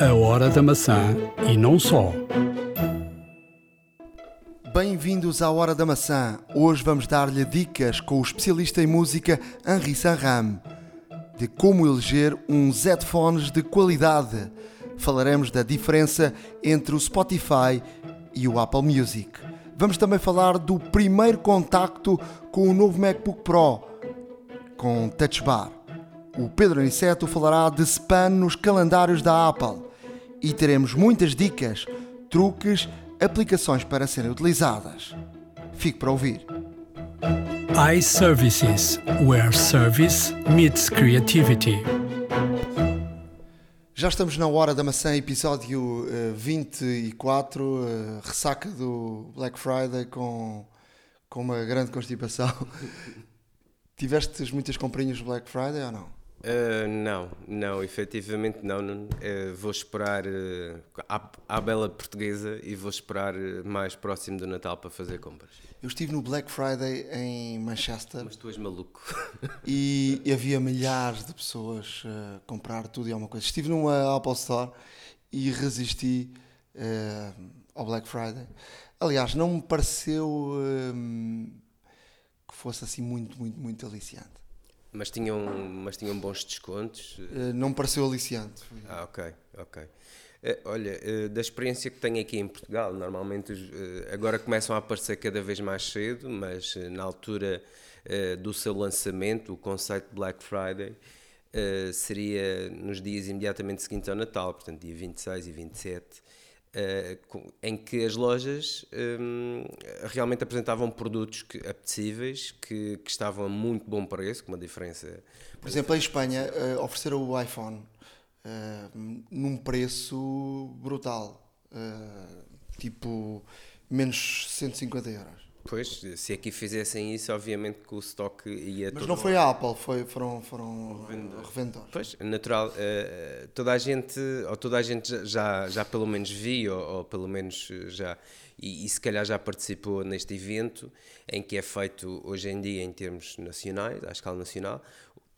A Hora da Maçã e não só. Bem-vindos à Hora da Maçã. Hoje vamos dar-lhe dicas com o especialista em música Henri Sanram de como eleger uns headphones de qualidade. Falaremos da diferença entre o Spotify e o Apple Music. Vamos também falar do primeiro contacto com o novo MacBook Pro com Touch Bar. O Pedro Aniceto falará de spam nos calendários da Apple e teremos muitas dicas, truques, aplicações para serem utilizadas. Fique para ouvir. iServices, where service meets creativity. Já estamos na Hora da Maçã, episódio uh, 24, uh, ressaca do Black Friday com, com uma grande constipação. Tiveste muitas comprinhas do Black Friday ou não? Uh, não, não, efetivamente não. não uh, vou esperar uh, à, à, bela portuguesa e vou esperar mais próximo do Natal para fazer compras. Eu estive no Black Friday em Manchester. Mas tu és maluco. E, e havia milhares de pessoas a comprar tudo e alguma coisa. Estive numa Apple Store e resisti ao Black Friday. Aliás, não me pareceu que fosse assim muito, muito, muito aliciante. Mas tinham, mas tinham bons descontos? Uh, não me pareceu aliciante. Ah, ok, ok. Uh, olha, uh, da experiência que tenho aqui em Portugal, normalmente agora começam a aparecer cada vez mais cedo, mas na altura do seu lançamento, o conceito Black Friday seria nos dias imediatamente seguintes ao Natal, portanto, dia 26 e 27. Uh, em que as lojas um, realmente apresentavam produtos que, apetecíveis que, que, estavam a muito bom preço, com uma diferença. Por exemplo, em Espanha uh, ofereceram o iPhone uh, num preço brutal, tipo menos 150 euros. Pois, se aqui fizessem isso, obviamente que o estoque ia Mas não foi a Apple, foi, foram, foram revendedores. Pois, natural. Uh, toda a gente, ou toda a gente já, já pelo menos viu, ou, ou pelo menos já, e, e, se calhar já participou neste evento, em que é feito hoje em dia em termos nacionais, à escala nacional,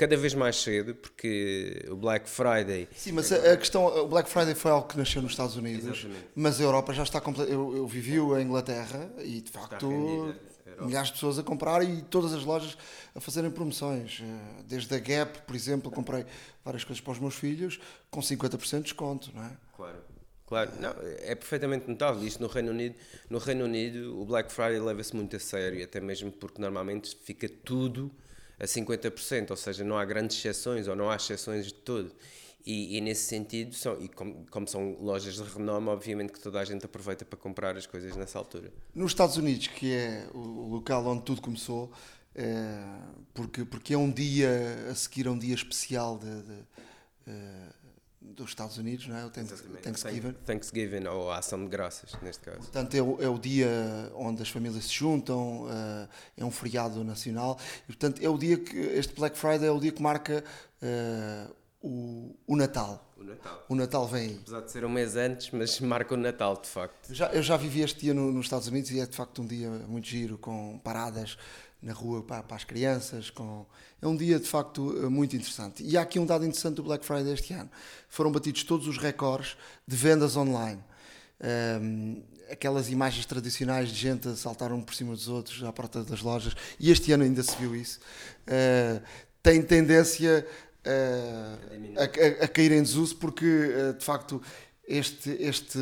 cada vez mais cedo, porque o Black Friday. Sim, mas a, questão, o Black Friday foi algo que nasceu nos Estados Unidos, Exatamente. mas a Europa já está completa. Eu, eu vivi a Inglaterra e de facto milhares de pessoas a comprar e todas as lojas a fazerem promoções. Eh, desde a Gap, por exemplo, comprei várias coisas para os meus filhos com 50% de desconto, não é? Claro. Claro, não, é perfeitamente notável. Isto no Reino Unido, no Reino Unido o Black Friday leva-se muito a sério, até mesmo porque normalmente fica tudo a 50%, ou seja, não há grandes exceções ou não há exceções de todo. E, e, nesse sentido, são, e como, como, são lojas de renome, obviamente que toda a gente aproveita para comprar as coisas nessa altura. Nos Estados Unidos, que é o local onde tudo começou, é, porque, porque é um dia a seguir a um dia especial de, de, de eh, dos Estados Unidos, não é? O Thanksgiving. Thanksgiving, ou a ação de graças, neste caso. Portanto, é o, é o dia onde as famílias se juntam, uh, é um feriado nacional, e portanto é o dia que, este Black Friday é o dia que marca uh, o, o Natal. O Natal. O Natal vem aí. Apesar de ser um mês antes, mas marca o Natal, de facto. Eu já, eu já vivi este dia no, nos Estados Unidos e é de facto um dia muito giro, com paradas na rua para, para, as crianças. Com... É um dia de facto eh, muito interessante. E há aqui um dado interessante do Black Friday este ano: foram batidos todos os recordes de vendas online. Um, aquelas imagens tradicionais de gente a saltar um por cima dos outros à porta das lojas, e este ano ainda se viu isso, uh, tem tendência uh, a, a, a, cair em desuso, porque uh, de facto este, este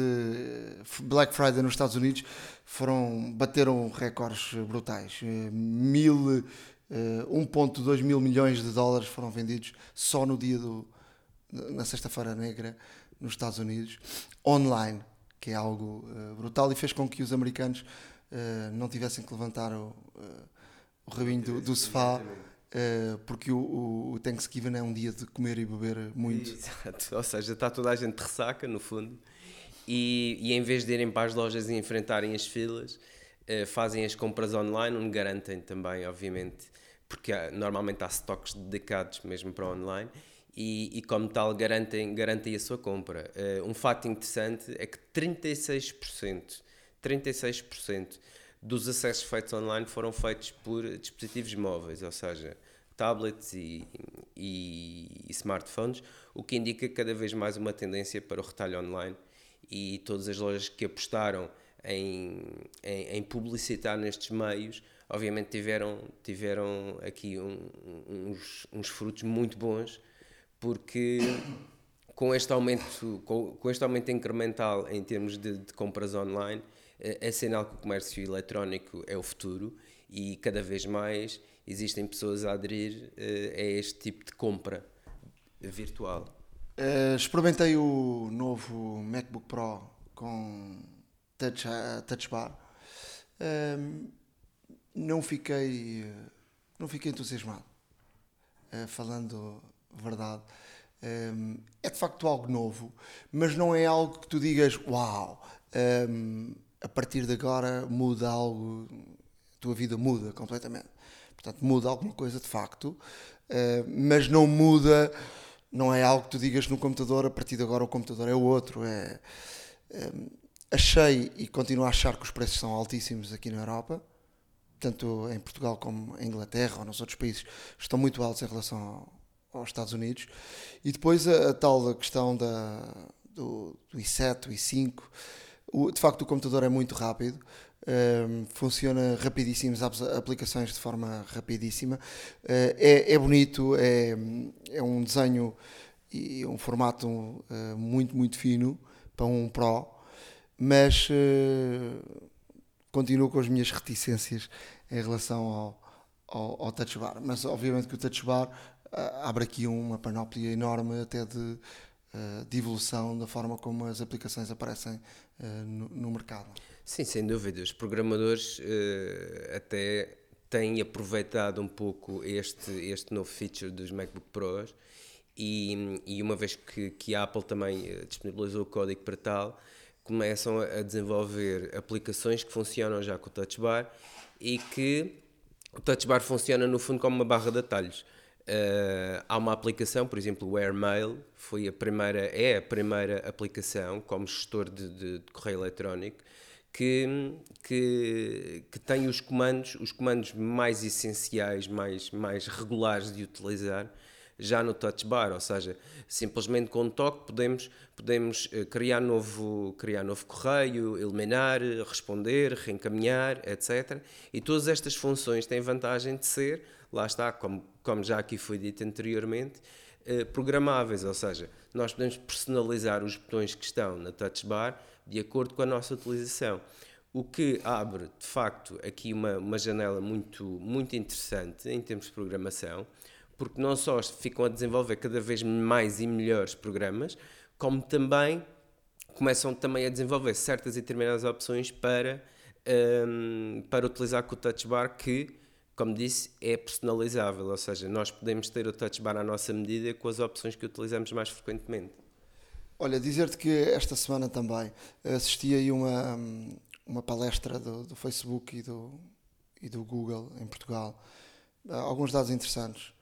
Black Friday nos Estados Unidos foram, bateram recordes brutais. Eh, mil, 1.2 eh, mil milhões de dólares foram vendidos só no dia do, na sexta-feira negra nos Estados Unidos, online, que é algo uh, brutal e fez com que os americanos não tivessem que levantar o, o rabinho do, do sofá. Porque o, o, Thanksgiving é um dia de comer e beber muito. Exato, ou seja, está toda a gente de ressaca, no fundo, e, e, em vez de irem para as lojas e enfrentarem as filas, uh, fazem as compras online, onde garantem também, obviamente, porque há, normalmente há stocks dedicados mesmo para online, e, e, como tal garantem, garantem a sua compra. Uh, um fato interessante é que 36%, 36% dos acessos feitos online foram feitos por dispositivos móveis, ou seja, tablets e, e, e, smartphones, o que indica cada vez mais uma tendência para o retalho online e todas as lojas que apostaram em, em, em publicitar nestes meios, obviamente tiveram, tiveram aqui um, uns, uns frutos muito bons, porque com este aumento, com, com este aumento incremental em termos de, de compras online, é, sinal que o comércio eletrónico é o futuro e cada vez mais existem pessoas a aderir uh, a este tipo de compra virtual. Uh, experimentei o novo MacBook Pro com touch, uh, touch bar. Uh, não fiquei não fiquei entusiasmado. falando verdade. é de facto algo novo, mas não é algo que tu digas, uau, a partir de agora muda algo, a tua vida muda completamente. Portanto, muda alguma coisa de facto, uh, mas não muda, não é algo que tu digas no computador, a partir de agora o computador é o outro. É, é, achei e continuo a achar que os preços são altíssimos aqui na Europa, tanto em Portugal como em Inglaterra ou nos outros países, estão muito altos em relação ao, aos Estados Unidos. E depois a, a tal questão da, do, do i7, do i5, o, de facto o computador é muito rápido, um, funciona rapidíssimo, as aplicações de forma rapidíssima. Uh, é, é, bonito, é, é um desenho e um formato uh, muito, muito fino para um Pro, mas uh, continuo com as minhas reticências em relação ao, ao, ao Touch Bar. Mas obviamente que o Touch Bar abre aqui uma panóplia enorme até de, de evolução da forma como as aplicações aparecem no, no mercado. Sim, sem dúvida. Os programadores uh, até têm aproveitado um pouco este, este novo feature dos MacBook Pros e, e uma vez que, que a Apple também eh, disponibilizou o código para tal, começam a desenvolver aplicações que funcionam já com o Touch Bar e que o Touch Bar funciona no fundo como uma barra de atalhos. Uh, há uma aplicação, por exemplo, o AirMail, foi a primeira, é a primeira aplicação como gestor de, de, de correio eletrónico que, que, que tem os comandos, os comandos mais essenciais, mais, mais regulares de utilizar já no touch bar, ou seja, simplesmente com um toque podemos, podemos eh, criar, novo, criar novo correio, eliminar, responder, reencaminhar, etc. E todas estas funções têm vantagem de ser, lá está, como, como já aqui foi dito anteriormente, eh, programáveis, ou seja, nós podemos personalizar os botões que estão na touch bar de acordo com a nossa utilização. O que abre, de facto, aqui uma, uma janela muito, muito interessante em termos de programação, porque não só ficam a desenvolver cada vez mais e melhores programas, como também começam também a desenvolver certas e determinadas opções para, um, para utilizar com o touch bar que, como disse, é personalizável, ou seja, nós podemos ter o touch bar à nossa medida com as opções que utilizamos mais frequentemente. Olha, dizer-te que esta semana também assisti aí uma, uma palestra do, do Facebook e do, e do Google em Portugal. Alguns dados interessantes.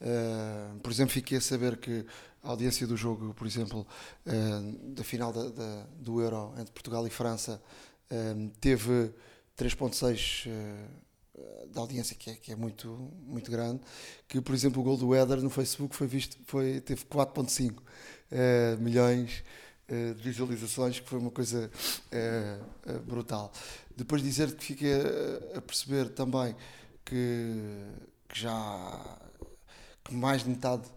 Uh, por exemplo, fiquei a saber que a audiência do jogo, por exemplo, uh, da final da, da, do Euro entre Portugal e França, teve 3.6 de audiência, que é, que é muito, muito grande. Que, por exemplo, o gol do Éder no Facebook foi visto, foi, teve 4.5 uh, milhões uh, de visualizações, que foi uma coisa brutal. Depois dizer que fiquei a, a perceber também que, que, já que mais de metade,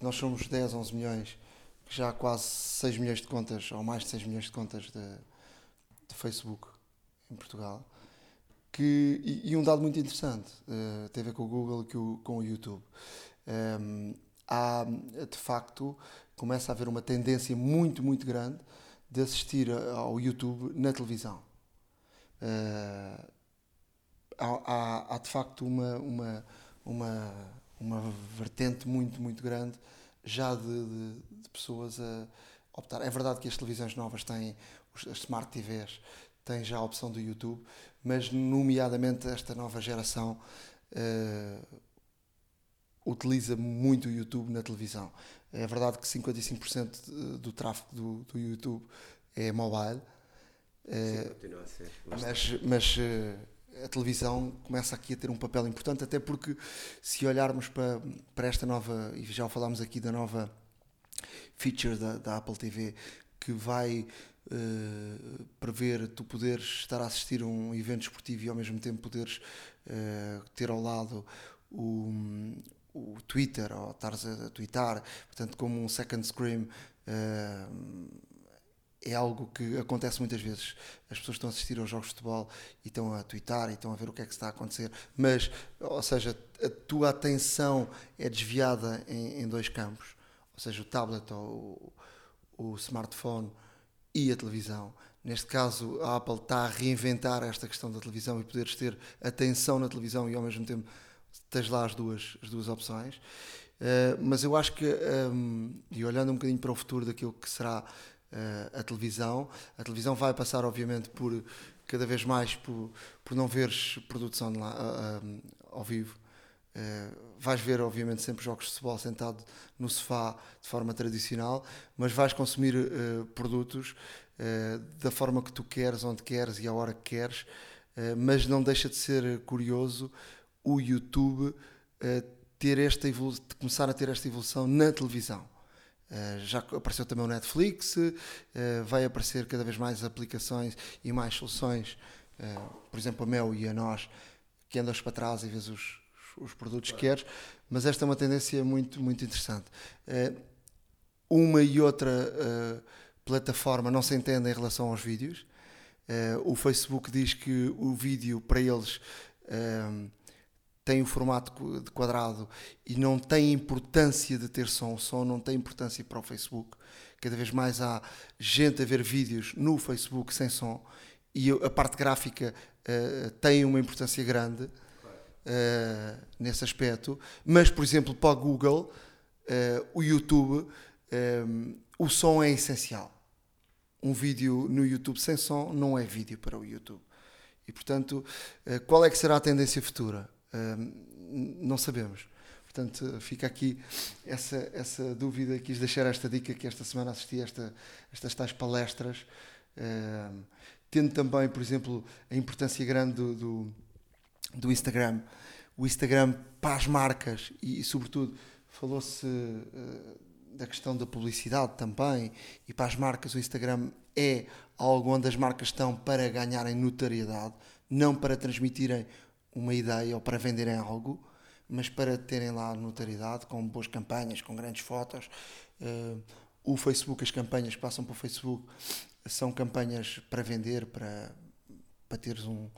nós somos 10, 11 milhões, que já há quase 6 milhões de contas, ou mais de 6 milhões de contas de, de Facebook em Portugal. Que, e, e, um dado muito interessante, uh, tem a ver com o Google e com o YouTube. Um, há, de facto, começa a haver uma tendência muito, muito grande de assistir ao YouTube na televisão. Uh, há, há, há, de facto uma, uma, uma, uma vertente muito, muito grande já de, de, de, pessoas a optar. É verdade que as televisões novas têm, as Smart TVs, têm já a opção do YouTube, mas, nomeadamente, esta nova geração. Uh, utiliza muito o YouTube na televisão. É verdade que 55% do tráfego do, do YouTube é mobile. Sim, é, continua a ser. Mas, mas uh, a televisão começa aqui a ter um papel importante, até porque se olharmos para, para esta nova, e já falámos aqui da nova feature da, da Apple TV, que vai uh, prever tu poderes estar a assistir a um evento esportivo e ao mesmo tempo poderes uh, ter ao lado o, o Twitter ou estares a, a twittar, portanto, como um second screen. Uh, é algo que acontece muitas vezes. As pessoas estão a assistir aos jogos de futebol e estão a twittar e estão a ver o que é que está a acontecer, mas, ou seja, a tua atenção é desviada em, em dois campos, ou seja, o tablet ou o, o smartphone e a televisão. Neste caso, a Apple está a reinventar esta questão da televisão e poderes ter atenção na televisão e ao mesmo tempo tens lá as duas, as duas opções. Uh, mas eu acho que, um, e olhando um bocadinho para o futuro daquilo que será uh, a televisão. A televisão vai passar, obviamente, por cada vez mais por, por não veres produção uh, ao vivo. Uh, vais ver, obviamente, sempre jogos de futebol sentado no sofá de forma tradicional, mas vais consumir uh, produtos uh, da forma que tu queres, onde queres e à hora que queres. mas não deixa de ser curioso o YouTube ter esta começar a ter esta evolução na televisão. Uh, já apareceu também o Netflix, uh, vai aparecer cada vez mais aplicações e mais soluções, uh, por exemplo, a Mel e a nós, que andas para trás e vês os, os produtos que queres, mas esta é uma tendência muito, muito interessante. uma e outra plataforma não se entende em relação aos vídeos. o Facebook diz que o vídeo para eles tem o formato de quadrado e não tem importância de ter som, o som não tem importância para o Facebook. Cada vez mais há gente a ver vídeos no Facebook sem som e a parte gráfica uh, tem uma importância grande uh, nesse aspecto. Mas, por exemplo, para o Google, uh, o YouTube, um, o som é essencial. Um vídeo no YouTube sem som não é vídeo para o YouTube. E, portanto, qual é que será a tendência futura? não sabemos. Portanto, fica aqui essa, essa dúvida. Quis deixar esta dica que esta semana assisti a esta, estas tais palestras, uh, tendo também, por exemplo, a importância grande do, do, do Instagram. O Instagram para as marcas e, e sobretudo, falou-se uh, da questão da publicidade também. E para as marcas, o Instagram é algo onde as marcas estão para ganharem notariedade, não para transmitirem uma ideia ou para venderem algo, mas para terem lá notoriedade, com boas campanhas, com grandes fotos. Uh, o Facebook, as campanhas que passam para o Facebook são campanhas para vender, para, para teres um,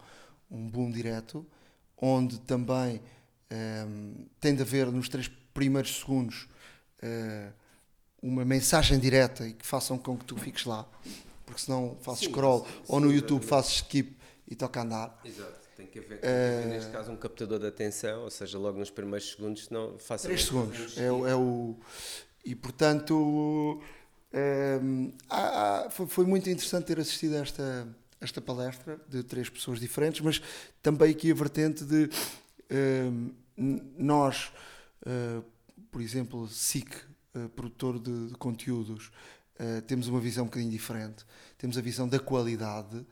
um boom direto, onde também um, eh, tem de haver nos três primeiros segundos uh, uma mensagem direta e que façam com que tu fiques lá, porque senão fazes scroll sim, ou no YouTube fazes skip e toca a andar. Exato. Tem que haver, tem que haver neste caso, um captador de atenção, ou seja, logo nos primeiros segundos, não faça 3 segundos. É, é, o. E portanto. É, há, foi, foi, muito interessante ter assistido a esta, esta palestra de três pessoas diferentes, mas também aqui a vertente de é, nós, é, por exemplo, SIC, é, produtor de, de conteúdos, temos uma visão um bocadinho diferente. Temos a visão da qualidade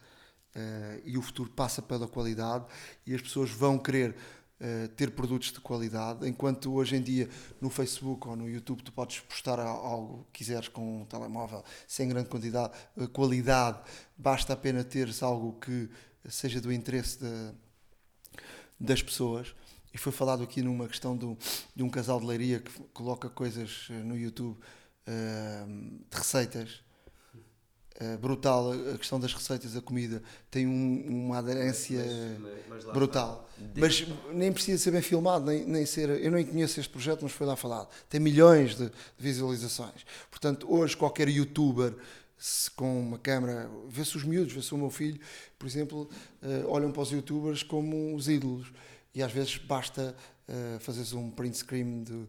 Uh, e o futuro passa pela qualidade e as pessoas vão querer uh, ter produtos de qualidade, enquanto hoje em dia no Facebook ou no YouTube tu podes postar algo que quiseres com um telemóvel sem grande quantidade, uh, qualidade, basta apenas teres algo que seja do interesse de, das pessoas. E foi falado aqui numa questão do, de um casal de leiria que coloca coisas no YouTube de receitas eh, brutal a questão das receitas da comida tem um, uma aderência mas, mas brutal. mas nem precisa ser bem filmado nem, nem ser eu nem conheço este projeto mas foi lá falado. Tem milhões de, de visualizações. Portanto hoje qualquer youtuber com uma câmera vê-se os miúdos vê-se o meu filho por exemplo uh, olham para os youtubers como os ídolos. E às vezes basta uh, fazeres um print screen do,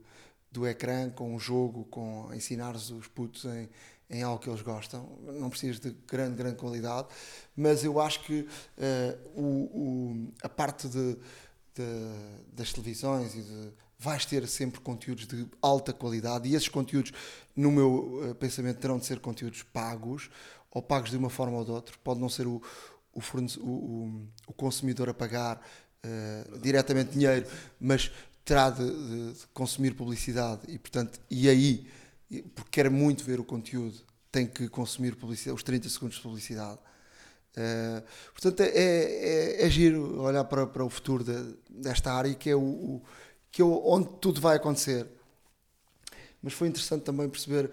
do ecrã com um jogo com ensinares os putos em em algo que eles gostam, não precisas de grande, grande qualidade, mas eu acho que uh, o, o, a parte de, de, das televisões e de, vais ter sempre conteúdos de alta qualidade e esses conteúdos, no meu uh, pensamento, terão de ser conteúdos pagos ou pagos de uma forma ou de outra. Pode não ser o, o, o- o- consumidor a pagar eh, diretamente dinheiro, mas terá de, de- de consumir publicidade e, portanto, e aí, porque quer muito ver o conteúdo, tem que consumir publicidade, os 30 segundos de publicidade. Eh, portanto, é, é, é giro olhar para, para o futuro de- desta área que é, o, o- que é onde tudo vai acontecer. Mas foi interessante também perceber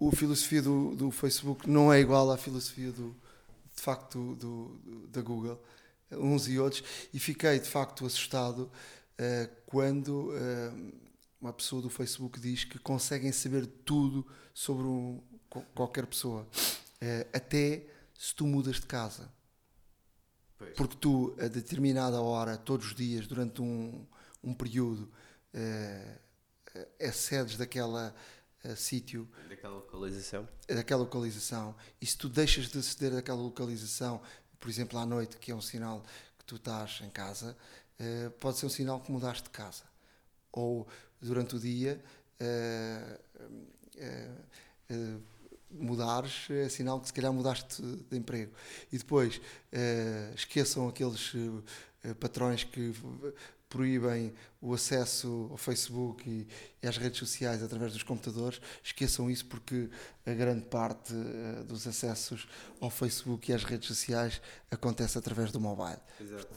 a filosofia do, do Facebook não é igual à filosofia do, de facto do, do- da Google, uns e outros, e fiquei de facto assustado eh, quando eh, uma pessoa do Facebook diz que conseguem saber tudo sobre um- qualquer pessoa, Eh, até se tu mudas de casa. Porque tu, a determinada hora, todos os dias, durante um, um período, eh, eh, acedes daquela eh, sítio, Daquela localização. daquela localização, e se tu deixas de aceder daquela localização, por exemplo, à noite, que é um sinal que tu estás em casa, eh, pode ser um sinal que mudaste de casa. Ou durante o dia, eh, eh, eh, mudares é sinal que se calhar mudaste de emprego. E depois, eh, esqueçam aqueles eh, patrões que proíbem o acesso ao Facebook e, e às redes sociais através dos computadores, esqueçam isso porque a grande parte eh, dos acessos ao Facebook e às redes sociais acontece através do mobile. Exato.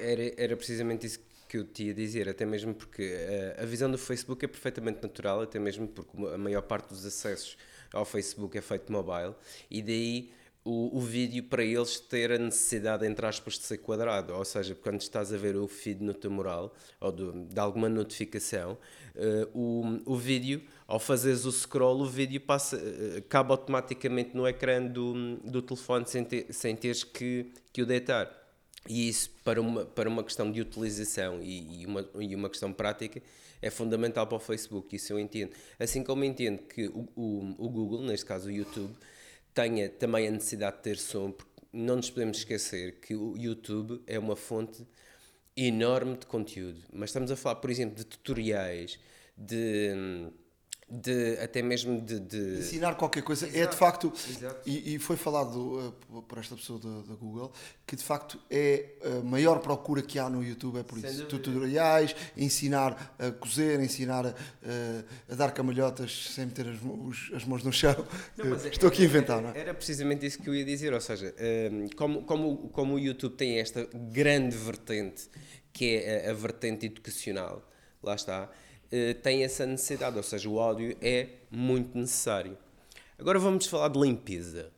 Era, era precisamente isso que eu te ia dizer, até mesmo porque eh, a visão do Facebook é perfeitamente natural, até mesmo porque a maior parte dos acessos ao Facebook é feito mobile e daí o, o vídeo para eles ter a necessidade, entre aspas, de ser quadrado, ou seja, quando estás a ver o feed no teu mural ou do- de alguma notificação, eh, o, o vídeo, ao fazeres o scroll, o vídeo passa, cabe automaticamente no ecrã do, do telefone sem, ter, sem teres que, que o deitar. E isso, para uma, para uma questão de utilização e, e uma, e uma questão prática, é fundamental para o Facebook, isso eu entendo. Assim como entendo que o, o, o Google, neste caso o YouTube, tenha também a necessidade de ter som, porque não nos podemos esquecer que o YouTube é uma fonte enorme de conteúdo. Mas estamos a falar, por exemplo, de tutoriais, de, de até mesmo de, de- Ensinar qualquer coisa é de Exato, facto, exato. e, e foi falado uh, por esta pessoa da, da Google, que de facto é a maior procura que há no YouTube, é por Sem isso. dúvida. Tutoriais, ensinar a cozer, ensinar a, a dar cambalhotas sem meter as, mãos- os- as mãos no chão. Não, é- Estou aqui a era- inventar, não era, é? era precisamente isso que eu ia dizer, ou seja, como, como, como o YouTube tem esta grande vertente, que é a, a vertente educacional, lá está, eh, tem essa necessidade, ou seja, o áudio é muito necessário. Agora vamos falar de limpeza.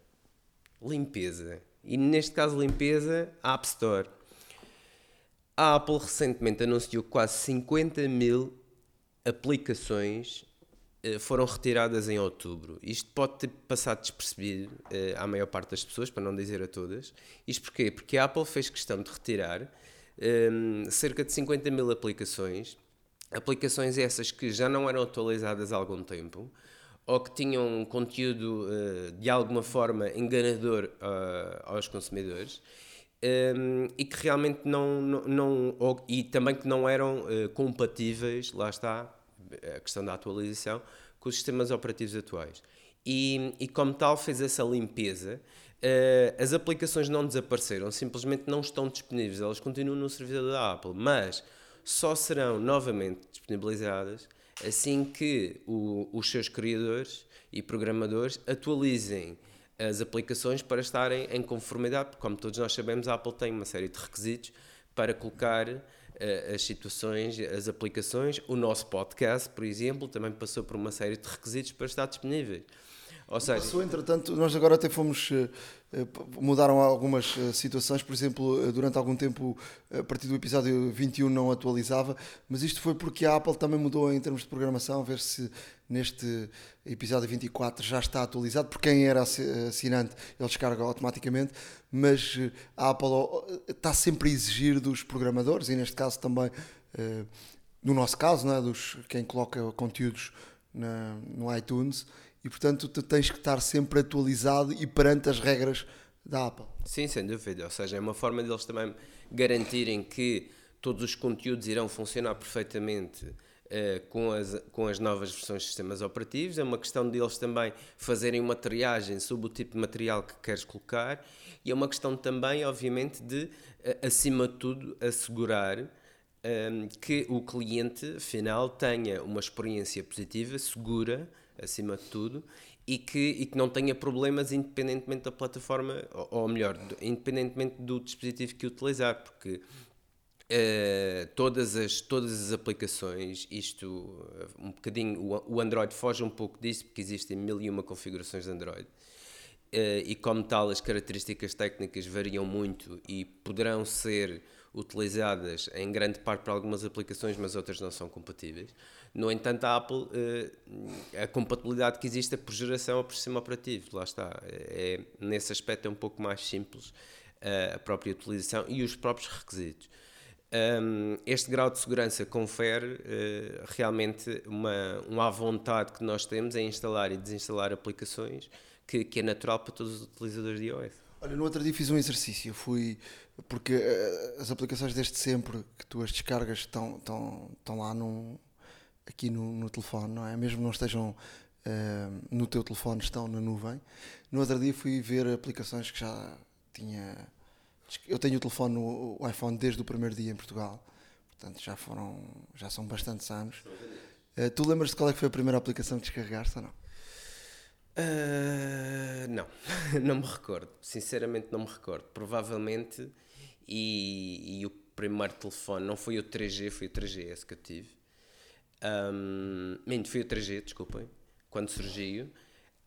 Limpeza. E neste caso, limpeza, App Store. A Apple recentemente anunciou que quase 50 mil aplicações eh, foram retiradas em outubro. Isto pode ter passado despercebido eh, à maior parte das pessoas, para não dizer a todas. Isto porquê? Porque a Apple fez questão de retirar eh, cerca de 50 mil aplicações, aplicações essas que já não eram atualizadas há algum tempo, ou que tinham conteúdo eh, de alguma forma enganador ah, aos consumidores. Um, e que realmente não, não, não- ou- e também que não eram eh, compatíveis, lá está a questão da atualização, com os sistemas operativos atuais. E, e como tal fez essa limpeza, eh, as aplicações não desapareceram, simplesmente não estão disponíveis, elas continuam no servidor da Apple, mas só serão novamente disponibilizadas assim que o- os seus criadores e programadores atualizem as aplicações para estarem em conformidade, porque como todos nós sabemos, a Apple tem uma série de requisitos para colocar eh, as situações, as aplicações. O nosso podcast, por exemplo, também passou por uma série de requisitos para estar disponível. Ou seja, Passou, entretanto, nós agora até fomos. eh, eh, mudaram algumas eh, situações, por exemplo, durante algum tempo, a partir do episódio 21 não atualizava, mas isto foi porque a Apple também mudou em termos de programação, a ver se neste episódio 24 já está atualizado, porque quem era assi- assinante ele descarga automaticamente, mas a Apple oh, está sempre a exigir dos programadores, e neste caso também, no nosso caso, não é? dos, quem coloca conteúdos na- no iTunes, e portanto tu tens que estar sempre atualizado e perante as regras da Apple. Sim, sem dúvida. Ou seja, é uma forma deles também garantirem que todos os conteúdos irão funcionar perfeitamente uh, com, as, com as novas versões de sistemas operativos, é uma questão deles também fazerem uma triagem sobre o tipo de material que queres colocar e é uma questão também, obviamente, de, uh, acima de tudo, assegurar um, ehm, que o cliente final tenha uma experiência positiva, segura, acima de tudo, e que, e que não tenha problemas independentemente da plataforma, ou, ou melhor, independentemente do dispositivo que utilizar, porque Uh, todas, as, todas as aplicações, isto um bocadinho, o, o, Android foge um pouco disso, porque existem mil e uma configurações de Android. Uh, e como tal, as características técnicas variam muito e poderão ser utilizadas em grande parte para algumas aplicações, mas outras não são compatíveis. No entanto, a Apple, uh, a compatibilidade que existe é por geração ou por sistema operativo, lá está. É, nesse aspecto é um pouco mais simples a própria utilização e os próprios requisitos. Este grau de segurança confere uh, realmente uma, uma vontade que nós temos em instalar e desinstalar aplicações que, que, é natural para todos os utilizadores de iOS. Olha, no outro dia fiz um exercício, fui porque uh, as aplicações desde sempre que tu as descargas estão, estão, estão lá num, aqui no, no telefone, não é? Mesmo não estejam uh, no teu telefone, estão na nuvem. No outro dia fui ver aplicações que já tinha eu tenho o telefone, o iPhone desde o primeiro dia em Portugal, portanto já foram, já são bastantes anos. Uh, tu lembras de qual é que foi a primeira aplicação que descarregaste ou não? Uh, não, não me recordo. Sinceramente, não me recordo. Provavelmente, e, e, o primeiro telefone não foi o 3G, foi o 3GS que eu tive. Um, foi o 3G, desculpem, quando surgiu.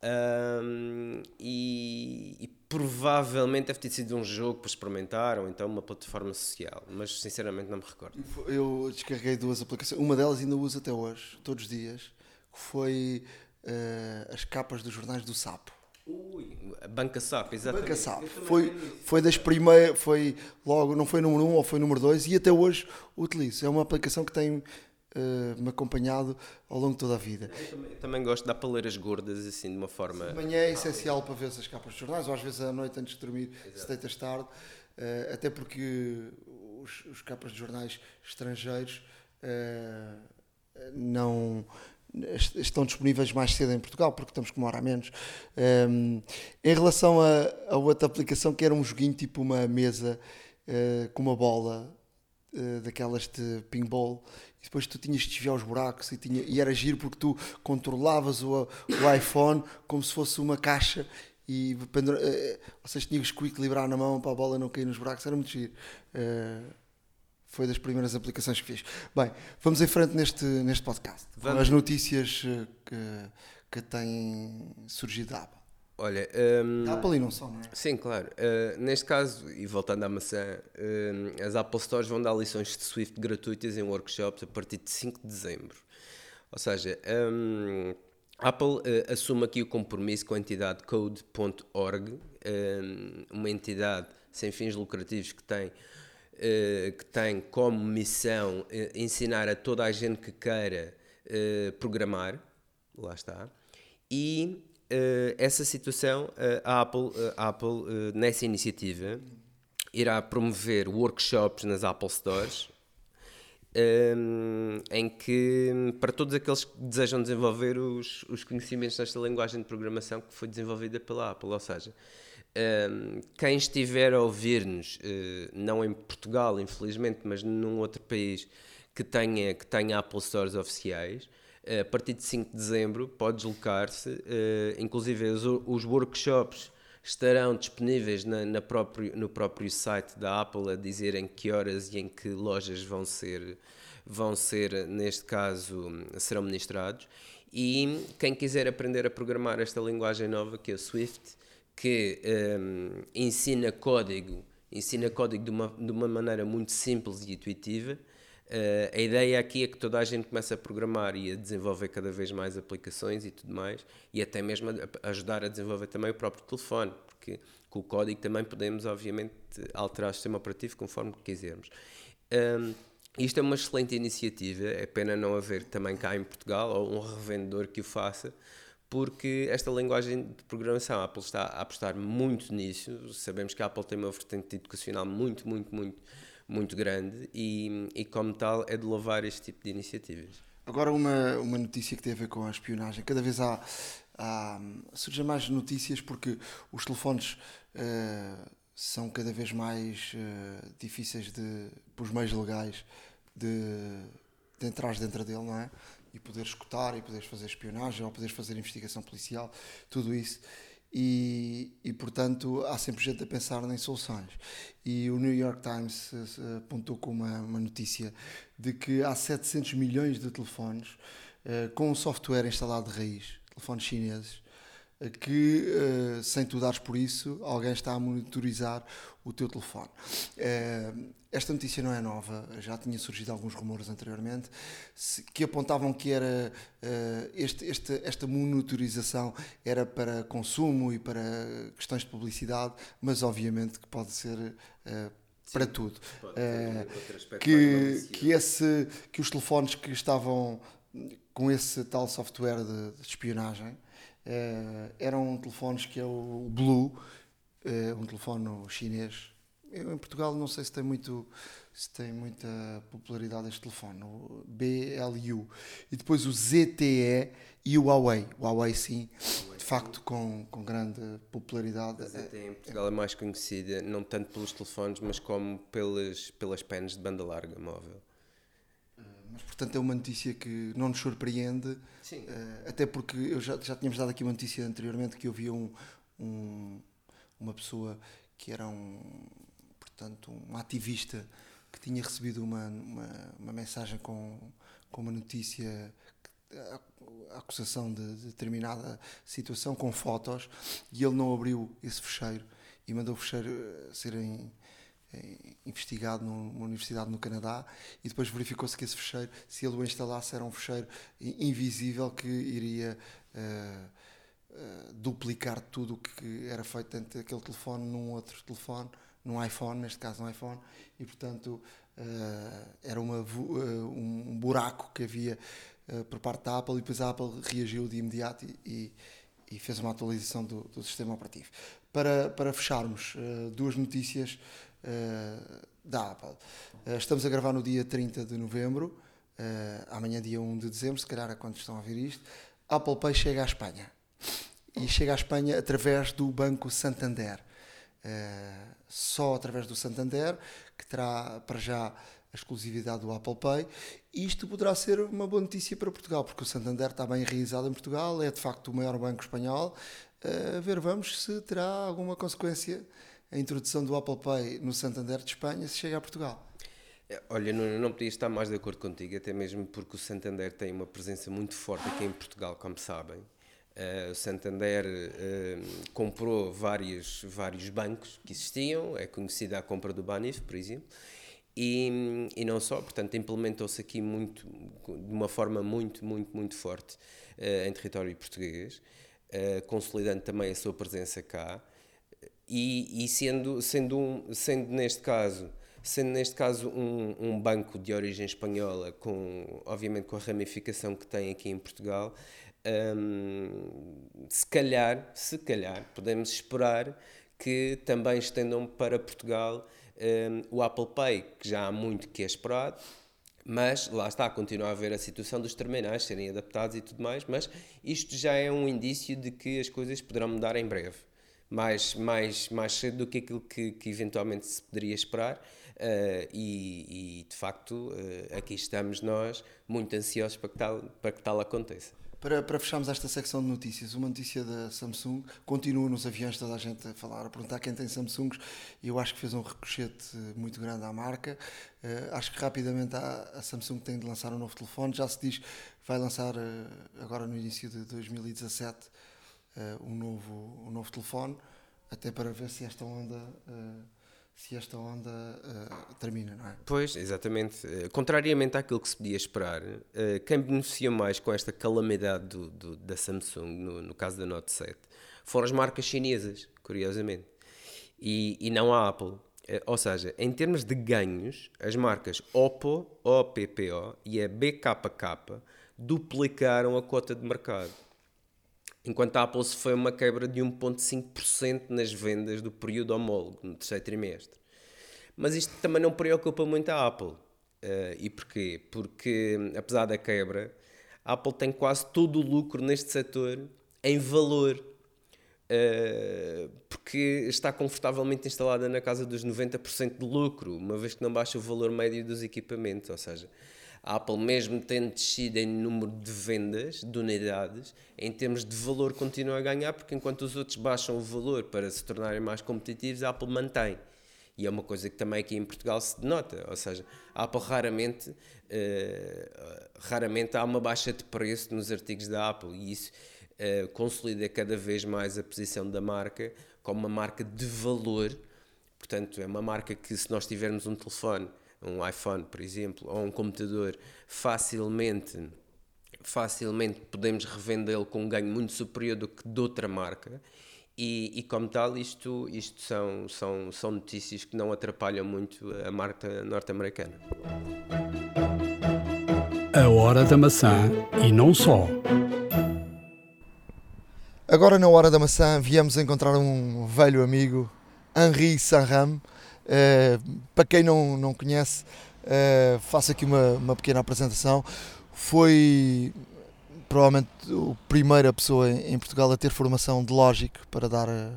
Um, e, e, provavelmente deve ter sido um jogo para experimentar ou então uma plataforma social, mas sinceramente não me recordo. Eu descarreguei duas aplicações, uma delas ainda uso até hoje, todos os dias, que foi uh, as capas dos jornais do Sapo. Ui, Banca SAP, exatamente. Banca SAP. Foi, foi das primeiras, foi logo, não foi número 1 um, ou foi número 2 e até hoje utilizo. É uma aplicação que tem uh, me acompanhado ao longo de toda a vida. Eu também, eu também gosto de dar paleiras gordas assim de uma forma. De manhã é essencial para ver as capas de jornais, ou às vezes à noite antes de dormir, Exato. se deitas tarde, uh, até porque os, os, capas de jornais estrangeiros uh, não estão disponíveis mais cedo em Portugal, porque estamos com uma hora a menos. Um, em relação a, a, outra aplicação, que era um joguinho tipo uma mesa uh, com uma bola uh, daquelas de pinball, depois tu tinhas de desviar os buracos e, tinha, e era giro porque tu controlavas o, o iPhone como se fosse uma caixa e uh, ou seja, tinhas que equilibrar na mão para a bola não cair nos buracos, era muito giro. Uh, foi das primeiras aplicações que fiz. Bem, vamos em frente neste, neste podcast. Vamos. As notícias eh, que, que têm surgido da Apple. Olha, um, Apple e não só, não é? Sim, claro. Uh, neste caso, e voltando à maçã, uh, as Apple Stores vão dar lições de Swift gratuitas em workshops a partir de 5 de dezembro. Ou seja, um, Apple uh, assume aqui o compromisso com a entidade code.org, uma entidade sem fins lucrativos que tem, que tem como missão ensinar a toda a gente que queira programar, lá está, e essa situação, a Apple, a Apple nessa iniciativa, irá promover workshops nas Apple Stores. Em que, para todos aqueles que desejam desenvolver os, os conhecimentos nesta linguagem de programação que foi desenvolvida pela Apple, ou seja, um, quem estiver a ouvir-nos, não em Portugal, infelizmente, mas num outro país que tenha, que tenha Apple Stores oficiais, a partir de 5 de dezembro pode deslocar-se, eh, inclusive os, os, workshops estarão disponíveis na, na próprio, no próprio site da Apple a dizer em que horas e em que lojas vão ser, vão ser neste caso, serão ministrados. E quem quiser aprender a programar esta linguagem nova, que é o Swift, que um, ensina código, ensina código de uma, de uma maneira muito simples e intuitiva, Uh, a ideia aqui é que toda a gente comece a programar e a desenvolver cada vez mais aplicações e tudo mais, e até mesmo a ajudar a desenvolver também o próprio telefone, porque com o código também podemos, obviamente, alterar o sistema operativo conforme quisermos. Um, isto é uma excelente iniciativa, é pena não haver também cá em Portugal ou um revendedor que o faça, porque esta linguagem de programação, a Apple está a apostar muito nisso. Sabemos que a Apple tem uma vertente educacional muito, muito, muito muito grande e, e como tal, é de louvar este tipo de iniciativas. Agora uma, uma notícia que tem a ver com a espionagem. Cada vez há, há surgem mais notícias porque os telefones uh, são cada vez mais uh, difíceis de, os meios legais de, de entrar dentro dele, não é? E poder escutar, e poderes fazer espionagem, ou poderes fazer investigação policial, tudo isso. E, e, portanto há sempre gente a pensar em soluções. E o New York Times uh, apontou com uma, uma, notícia de que há 700 milhões de telefones uh, com software instalado de raiz, telefones chineses, uh, que sem tu dares por isso, alguém está a monitorizar o teu telefone. Esta notícia não é nova, já tinha surgido alguns rumores anteriormente que apontavam que era este, este, esta monitorização era para consumo e para questões de publicidade, mas obviamente que pode ser para tudo. Uh, que, que, esse, que os telefones que estavam com esse tal software de, de espionagem uh, eram telefones que é o Blue, uh, um telefone chinês. Eu, em Portugal não sei se tem muito se tem muita popularidade este telefone, o BLU. E depois o ZTE e o Huawei. O Huawei sim, de facto com, com grande popularidade. A ZTE em Portugal é mais conhecida, não tanto pelos telefones, mas como pelas, pelas pens de banda larga móvel. Eh, mas, portanto, é uma notícia que não nos surpreende, Sim. Uh, até porque eu já, já tínhamos dado aqui uma notícia anteriormente que eu via um, um, uma pessoa que era um, portanto, um ativista que tinha recebido uma, uma, uma mensagem com, com uma notícia, a acusação de, de determinada situação, com fotos, e ele não abriu esse fecheiro e mandou o fecheiro eh, ser em, em, investigado numa universidade no Canadá e depois verificou-se que esse fecheiro, se ele o instalasse, era um fecheiro invisível que iria uh, uh, duplicar tudo o que era feito dentro daquele telefone num outro telefone num iPhone, neste caso um iPhone, e portanto uh, era uma, um buraco que havia por parte da Apple e depois a Apple reagiu de imediato e, e fez uma atualização do, do, sistema operativo. Para, para fecharmos, duas notícias da Apple. estamos a gravar no dia 30 de novembro, amanhã dia 1 de dezembro, se calhar é quando estão a ouvir isto, Apple Pay chega à Espanha. E chega à Espanha através do Banco Santander. Só através do Santander, que terá para já a exclusividade do Apple Pay. Isto poderá ser uma boa notícia para Portugal, porque o Santander está bem enraizado em Portugal, é de facto o maior banco espanhol. A ver, vamos se terá alguma consequência a introdução do Apple Pay no Santander de Espanha se chega a Portugal. É, olha, não, não podia estar mais de acordo contigo, até mesmo porque o Santander tem uma presença muito forte aqui em Portugal, como sabem. Uh, o Santander uh, comprou vários, vários bancos que existiam, é conhecida a compra do Banif, por exemplo, e, e não só, portanto, implementou-se aqui muito, de uma forma muito, muito, muito forte uh, em território português, consolidando também a sua presença cá, e, e sendo, sendo, um, sendo neste caso sendo neste caso um, um, banco de origem espanhola, com, obviamente com a ramificação que tem aqui em Portugal, se calhar, se calhar, podemos esperar que também estendam para Portugal um, o Apple Pay, que já há muito que é esperado, mas lá está, continua a haver a situação dos terminais serem adaptados e tudo mais, mas isto já é um indício de que as coisas poderão mudar em breve, mais, mais, mais cedo do que aquilo que, que eventualmente se poderia esperar. Uh, e, e, de facto, uh, aqui estamos nós muito ansiosos para que tal, para que tal aconteça. Para, para fecharmos esta secção de notícias, uma notícia da Samsung, continua nos aviões toda a gente a falar, a perguntar quem tem Samsungs, e eu acho que fez um ricochete muito grande à marca. Uh, acho que rapidamente a, a, Samsung tem de lançar um novo telefone, já se diz que vai lançar agora no início de 2017 uh, um, novo, um novo telefone, até para ver se esta onda se esta onda uh, termina, não é? Pois, exatamente. Uh, contrariamente àquilo que se podia esperar, uh, quem beneficia mais com esta calamidade do, do, da Samsung, no, no, caso da Note 7, foram as marcas chinesas, curiosamente, e, e não a Apple. ou seja, em termos de ganhos, as marcas Oppo, OPPO e a BKK duplicaram a cota de mercado enquanto a Apple foi uma quebra de 1,5% nas vendas do período homólogo, no terceiro trimestre. Mas isto também não preocupa muito a Apple. Uh, e porquê? Porque, apesar da quebra, a Apple tem quase todo o lucro neste setor em valor. Uh, porque está confortavelmente instalada na casa dos 90% de lucro, uma vez que não baixa o valor médio dos equipamentos. Ou seja, a Apple, mesmo tendo descido em número de vendas, de unidades, em termos de valor continua a ganhar, porque enquanto os outros baixam o valor para se tornarem mais competitivos, a Apple mantém. E é uma coisa que também aqui em Portugal se denota, ou seja, a Apple raramente, uh, raramente há uma baixa de preço nos artigos da Apple e isso uh, consolida cada vez mais a posição da marca como uma marca de valor. Portanto, é uma marca que se nós tivermos um telefone, um iPhone, por exemplo, ou um computador, facilmente facilmente podemos revendê-lo com um ganho muito superior do que de outra marca e, e, como tal, isto, isto são, são, são notícias que não atrapalham muito a marca norte-americana. A hora da maçã e não só. Agora, na hora da maçã, viemos encontrar um velho amigo, Henri Sanram. Uh, para quem não, não conhece, uh, faço aqui uma, uma pequena apresentação. Foi provavelmente a primeira pessoa em Portugal a ter formação de Logic para dar a,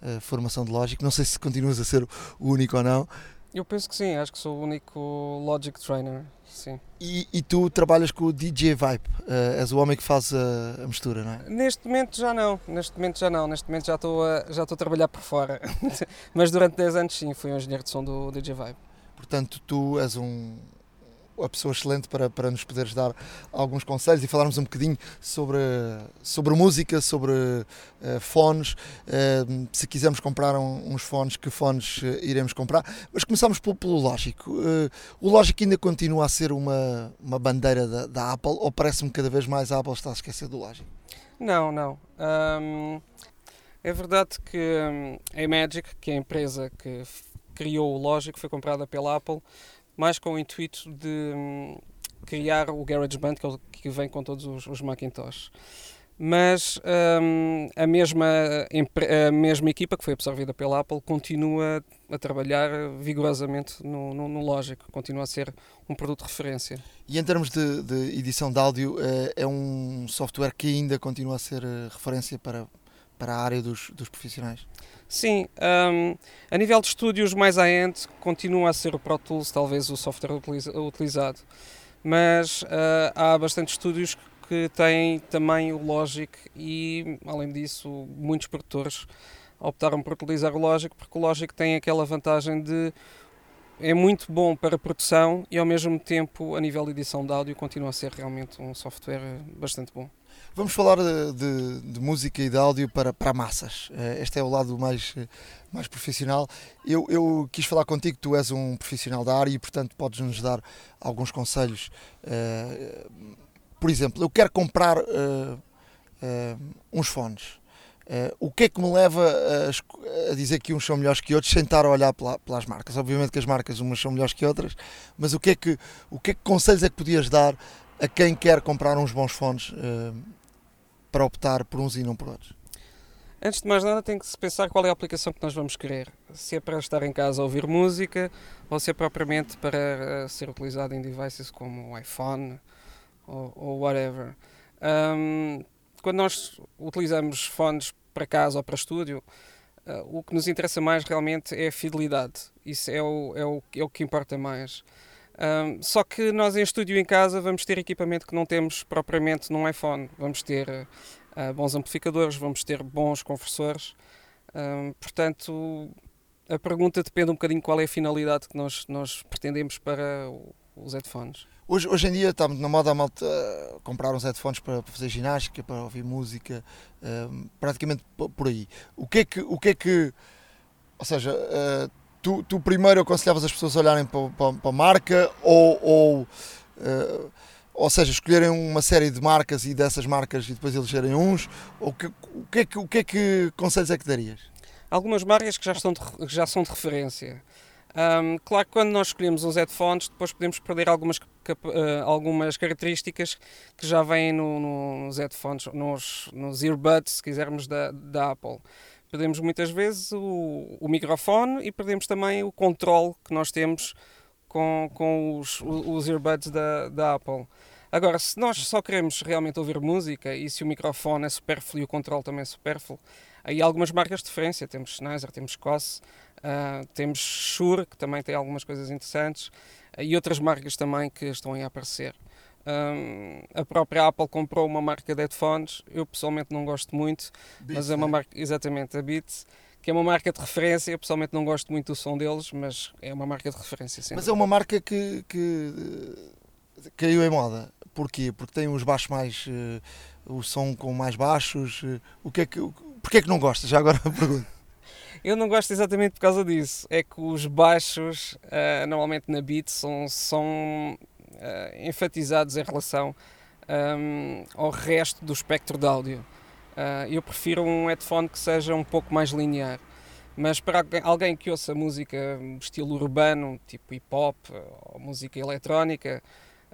a, formação de Logic. Não sei se continuas a ser o único ou não. Eu penso que sim, acho que sou o único Logic Trainer, sim. E, e tu trabalhas com o DJ Vibe, uh, és o homem que faz a, a, mistura, não é? Neste momento já não, neste momento já não, neste momento já estou a, já estou a trabalhar por fora. Mas durante 10 anos sim, fui um engenheiro de som do DJ Vibe. Portanto, tu és um, a pessoa excelente para, para nos poderes dar alguns conselhos e falarmos um bocadinho sobre, sobre música, sobre uh, fones. Uh, se quisermos comprar um, uns fones, que fones uh, iremos comprar. Mas começamos pelo, pelo Lógico. o Lógico ainda continua a ser uma, uma bandeira da, da Apple ou parece-me cada vez mais a Apple está a esquecer do Lógico? Não, não. Um, é verdade que um, a Magic, que é a empresa que criou o Logic, foi comprada pela Apple mais com o intuito de hum, criar o GarageBand que, é que vem com todos os, os Macintosh. Mas hum, a, mesma, a mesma equipa que foi absorvida pela Apple continua a trabalhar vigorosamente no, no, no Logic, continua a ser um produto de referência. E em termos de, de edição de áudio, é, é um software que ainda continua a ser eh, referência para, para a área dos, dos profissionais? Sim, um, a nível de estúdios mais high-end continua a ser o Pro Tools talvez o software utilizado, mas uh, há bastantes estúdios que têm também o Logic e, além disso, muitos produtores optaram por utilizar o Logic porque o Logic tem aquela vantagem de é muito bom para produção e ao mesmo tempo a nível de edição de áudio continua a ser realmente um software bastante bom. Vamos falar de, de, de, música e de áudio para, para massas. Eh, este é o lado mais, mais profissional. Eu, eu quis falar contigo, tu és um profissional da área e, portanto, podes nos dar alguns conselhos. Por exemplo, eu quero comprar uns fones. o que é que me leva a, dizer que uns são melhores que outros sem estar a olhar pela, pelas marcas? Obviamente que as marcas umas são melhores que outras, mas o que é que, o que, é que conselhos é que podias dar a quem quer comprar uns bons fones para optar por uns e não por outros? Antes de mais nada, tem que se pensar qual é a aplicação que nós vamos querer. Se é para estar em casa a ouvir música ou se é propriamente para eh, ser utilizado em devices como o iPhone ou, ou whatever. Um, quando nós utilizamos fones para casa ou para estúdio, uh, o que nos interessa mais realmente é a fidelidade. Isso é o, é o, é o que importa mais. Um, só que nós em estúdio em casa vamos ter equipamento que não temos propriamente num iPhone. Vamos ter uh, bons amplificadores, vamos ter bons conversores. Um, portanto, a pergunta depende um bocadinho qual é a finalidade que nós, nós pretendemos para os headphones. Hoje, hoje em dia está na moda a malta uh, comprar uns headphones para, para, fazer ginástica, para ouvir música, uh, praticamente por aí. O que é que, o que, é que ou seja, uh, tu, tu primeiro aconselhavas as pessoas a olharem para, para, para a marca ou, ou, uh, ou seja, escolherem uma série de marcas e dessas marcas e depois elegerem uns? Ou que, o, que é que, o que é que conselhos é que darias? Algumas marcas que já, estão de, já são de referência. Um, claro que quando nós escolhemos uns headphones, depois podemos perder algumas, uh, algumas características que já vêm no, no, nos headphones, nos, nos earbuds, se quisermos, da, da Apple. Perdemos muitas vezes o, o microfone e perdemos também o controle que nós temos com, com os, os earbuds da, da Apple. Agora, se nós só queremos realmente ouvir música e se o microfone é supérfluo e o controle também é supérfluo, aí há algumas marcas de referência. Temos Sennheiser, temos Koss, uh, temos Shure, que também tem algumas coisas interessantes, uh, e outras marcas também que estão aí a aparecer. Um, a própria Apple comprou uma marca de headphones, eu pessoalmente não gosto muito, Beats, mas é uma marca, exatamente, a Beats, que é uma marca de referência. Eu pessoalmente não gosto muito do som deles, mas é uma marca de referência. Mas é uma marca que, que caiu em moda. Porquê? Porque tem os baixos mais. Uh, o som com mais baixos. Uh, o que é que, porquê é que não gostas? Já agora pergunto. Eu não gosto exatamente por causa disso. É que os baixos, uh, normalmente na beat, são, são enfatizados em relação um, ao resto do espectro de áudio. Uh, eu prefiro um headphone que seja um pouco mais linear. Mas para alguém que ouça música estilo urbano, tipo hip hop ou música eletrónica,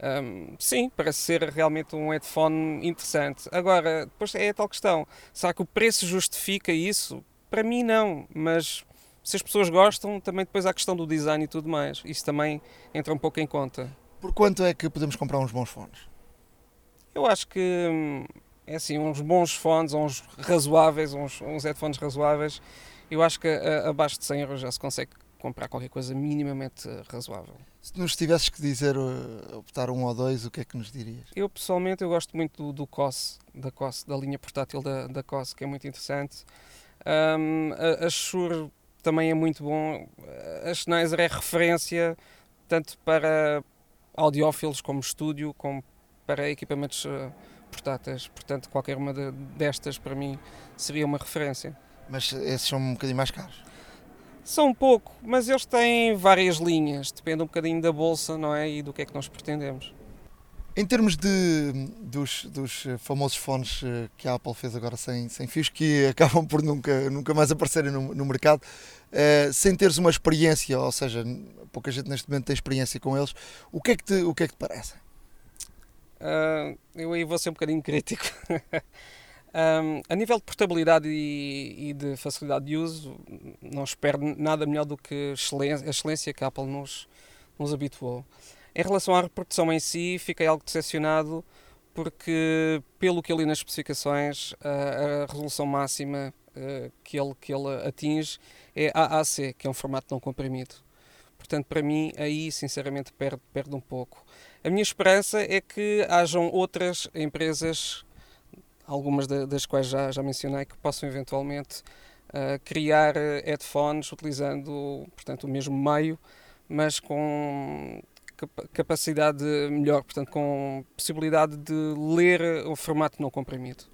um, sim, parece ser realmente um headphone interessante. Agora, depois é a tal questão: será que o preço justifica isso? Para mim, não, mas se as pessoas gostam, também depois há a questão do design e tudo mais. Isso também entra um pouco em conta. Por quanto é que podemos comprar uns bons fones? Eu acho que hum, é assim, uns bons fones, uns razoáveis, uns, uns headphones razoáveis. Eu acho que a, abaixo de 100 euros já se consegue comprar qualquer coisa minimamente razoável. Se nos tivesses que dizer, uh, optar um ou dois, o que é que nos dirias? Eu pessoalmente eu gosto muito do, do COS, da COS, da linha portátil da, da COS, que é muito interessante. Um, a, a Shure também é muito bom. A Schneider é referência tanto para audiófilos como estúdio, como para equipamentos uh, portáteis. Portanto, qualquer uma de, destas para mim seria uma referência. Mas esses são um bocadinho mais caros? São um pouco, mas eles têm várias linhas, depende um bocadinho da bolsa não é? e do que é que nós pretendemos. Em termos de, dos, dos famosos fones eh, que a Apple fez agora sem, sem fios, que acabam por nunca, nunca mais aparecerem no, no mercado, uh, sem teres uma experiência, ou seja, pouca gente neste momento tem experiência com eles, o que é que te, o que é que te parece? Uh, eu aí vou ser um bocadinho crítico. um, a nível de portabilidade e, e, de facilidade de uso, não espero nada melhor do que a excelência que a Apple nos, nos habituou. Em relação à reprodução em si, fiquei algo decepcionado porque, pelo que eu li nas especificações, a, a resolução máxima uh, que, ele, que ele atinge é AAC, que é um formato não comprimido. Portanto, para mim, aí sinceramente perde, perde um pouco. A minha esperança é que hajam outras empresas, algumas das quais já, já mencionei, que possam eventualmente uh, criar headphones utilizando portanto, o mesmo meio, mas com capacidade melhor, portanto, com possibilidade de ler o formato não comprimido.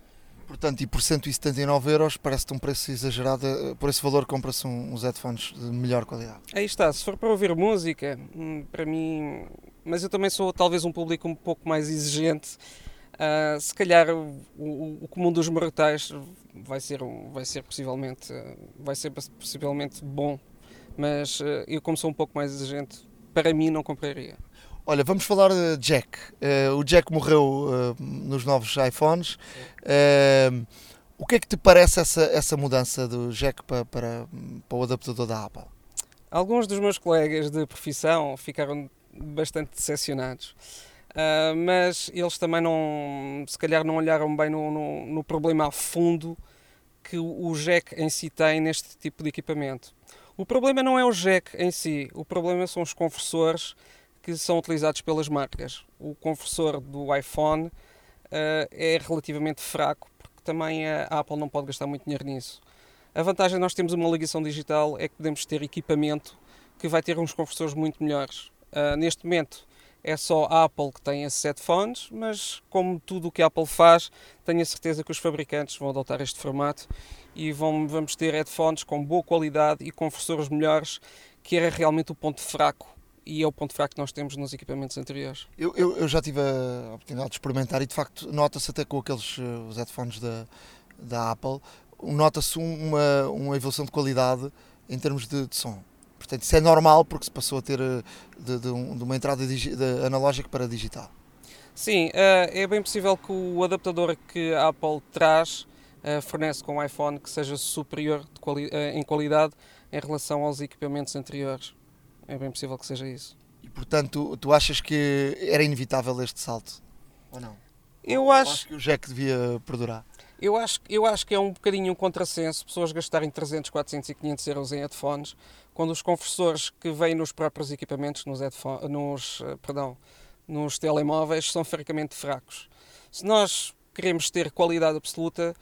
Portanto, e por 179 euros parece-te um preço exagerado. Eh, por esse valor compra-se uns headphones de melhor qualidade. Aí está, se for para ouvir música, hum, para mim mas eu também sou talvez um público um pouco mais exigente. Uh, se calhar o, o, o, comum dos mortais vai ser, vai ser possivelmente, vai ser possivelmente bom, mas uh, eu como sou um pouco mais exigente, para mim não compraria. Olha, vamos falar de Jack. Uh, o Jack morreu nos novos iPhones. o que é que te parece essa, essa mudança do Jack para, para, para o adaptador da Apple? Alguns dos meus colegas de profissão ficaram bastante decepcionados. Uh, mas eles também não, se calhar não olharam bem no, no, no, problema a fundo que o jack em si tem neste tipo de equipamento. O problema não é o jack em si, o problema são os conversores que são utilizados pelas marcas. O conversor do iPhone uh, é relativamente fraco, porque também a Apple não pode gastar muito dinheiro nisso. A vantagem de nós termos uma ligação digital é que podemos ter equipamento que vai ter uns conversores muito melhores. Uh, neste momento é só a Apple que tem esses headphones, mas como tudo o que a Apple faz, tenho a certeza que os fabricantes vão adotar este formato e vão, vamos ter headphones com boa qualidade e conversores melhores, que era realmente o ponto fraco e é o ponto fraco que nós temos nos equipamentos anteriores. Eu, eu, eu já tive a oportunidade de experimentar e de facto nota-se até com aqueles eh, os headphones da, da Apple, nota-se uma, uma evolução de qualidade em termos de, de som. Portanto, isso é normal porque se passou a ter eh, de, de, de uma entrada de analógica para digital. Sim, eh, é bem possível que o adaptador que a Apple traz fornece com o iPhone que seja superior quali em qualidade em relação aos equipamentos anteriores. É bem possível que seja isso. E portanto, tu achas que era inevitável este salto? Ou não? Eu acho, acho que o Jack devia perdurar. eu, acho, eu acho que é um bocadinho um contrassenso pessoas gastarem 300, 400 e 500 euros em headphones quando os conversores que vêm nos próprios equipamentos, nos, headphone, nos, eh, perdão, nos telemóveis, são francamente fracos. Se nós queremos ter qualidade absoluta,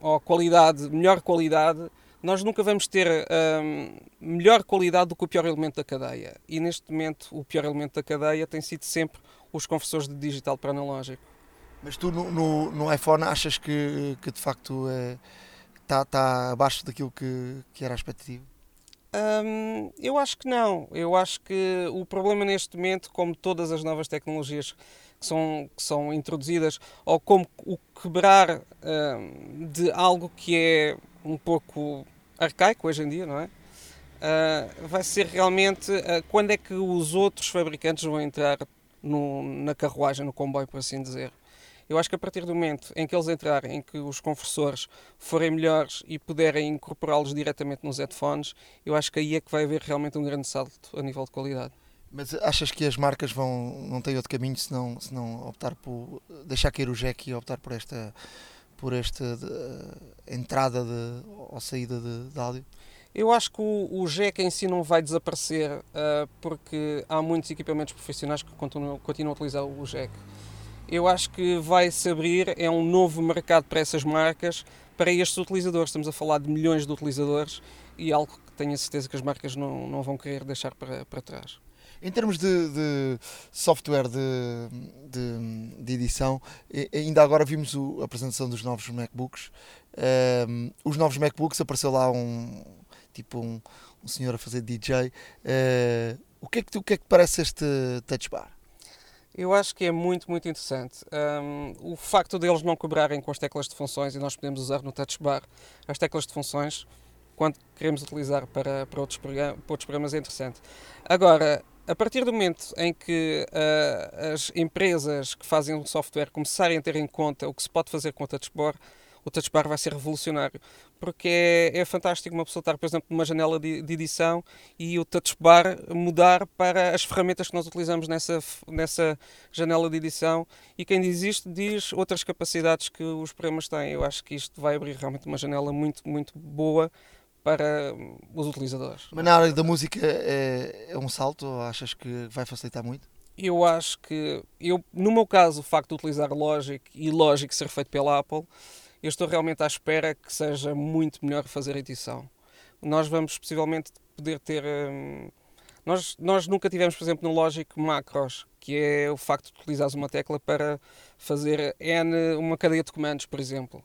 ou qualidade, melhor qualidade, nós nunca vamos ter hum, melhor qualidade do que o pior elemento da cadeia. E neste momento, o pior elemento da cadeia tem sido sempre os conversores de digital para analógico. Mas tu no, no, no iPhone achas que, que de facto está tá abaixo daquilo que, que era a expectativa? Hum, eu acho que não. Eu acho que o problema neste momento, como todas as novas tecnologias que são, que são introduzidas, ou como o quebrar hum, de algo que é um pouco arcaico hoje em dia, não é? Ah, vai ser realmente ah, quando é que os outros fabricantes vão entrar no- na carruagem, no comboio, por assim dizer. Eu acho que a partir do momento em que eles entrarem, em que os conversores forem melhores e puderem incorporá-los diretamente nos headphones, eu acho que aí é que vai haver realmente um grande salto a nível de qualidade. Mas achas que as marcas vão não têm outro caminho se não, se não optar por deixar cair o Jack e optar por esta por esta de- entrada de, ou saída de, de áudio? Eu acho que o, o jack em si não vai desaparecer ah, porque há muitos equipamentos profissionais que continuam, continuam a utilizar o jack. Eu acho que vai se abrir, é um novo mercado para essas marcas, para estes utilizadores. Estamos a falar de milhões de utilizadores e algo que tenho a certeza que as marcas não, não vão querer deixar para, para trás. Em termos de, de software de, de, de edição, ainda agora vimos o- a apresentação dos novos MacBooks. Ehm, os novos MacBooks apareceu lá um tipo um, um senhor a fazer DJ. Eh, o que é que o que é que parece este Touch Bar? Eu acho que é muito, muito interessante. Hum, o facto deles não cobrarem com as teclas de funções e nós podemos usar no touch bar as teclas de funções quando queremos utilizar para, para, outros, para outros programas é interessante. Agora, a partir do momento em que ah, as empresas que fazem um software começarem a ter em conta o que se pode fazer com o touch bar, o touch bar vai ser revolucionário. Porque é, é fantástico uma pessoa estar, por exemplo, numa janela de, de edição e o touch bar mudar para as ferramentas que nós utilizamos nessa, nessa janela de edição e quem diz isto diz outras capacidades que os programas têm. Eu acho que isto vai abrir realmente uma janela muito, muito boa para os utilizadores. Mas na área da música é, é um salto ou achas que vai facilitar muito? Eu acho que, eu, no meu caso, o facto de utilizar Logic e Logic ser feito pela Apple, eu estou realmente à espera que seja muito melhor fazer edição. Nós vamos possivelmente poder ter. hum, nós, nós nunca tivemos, por exemplo, no Logic macros, que é o facto de utilizares uma tecla para fazer N, uma cadeia de comandos, por exemplo.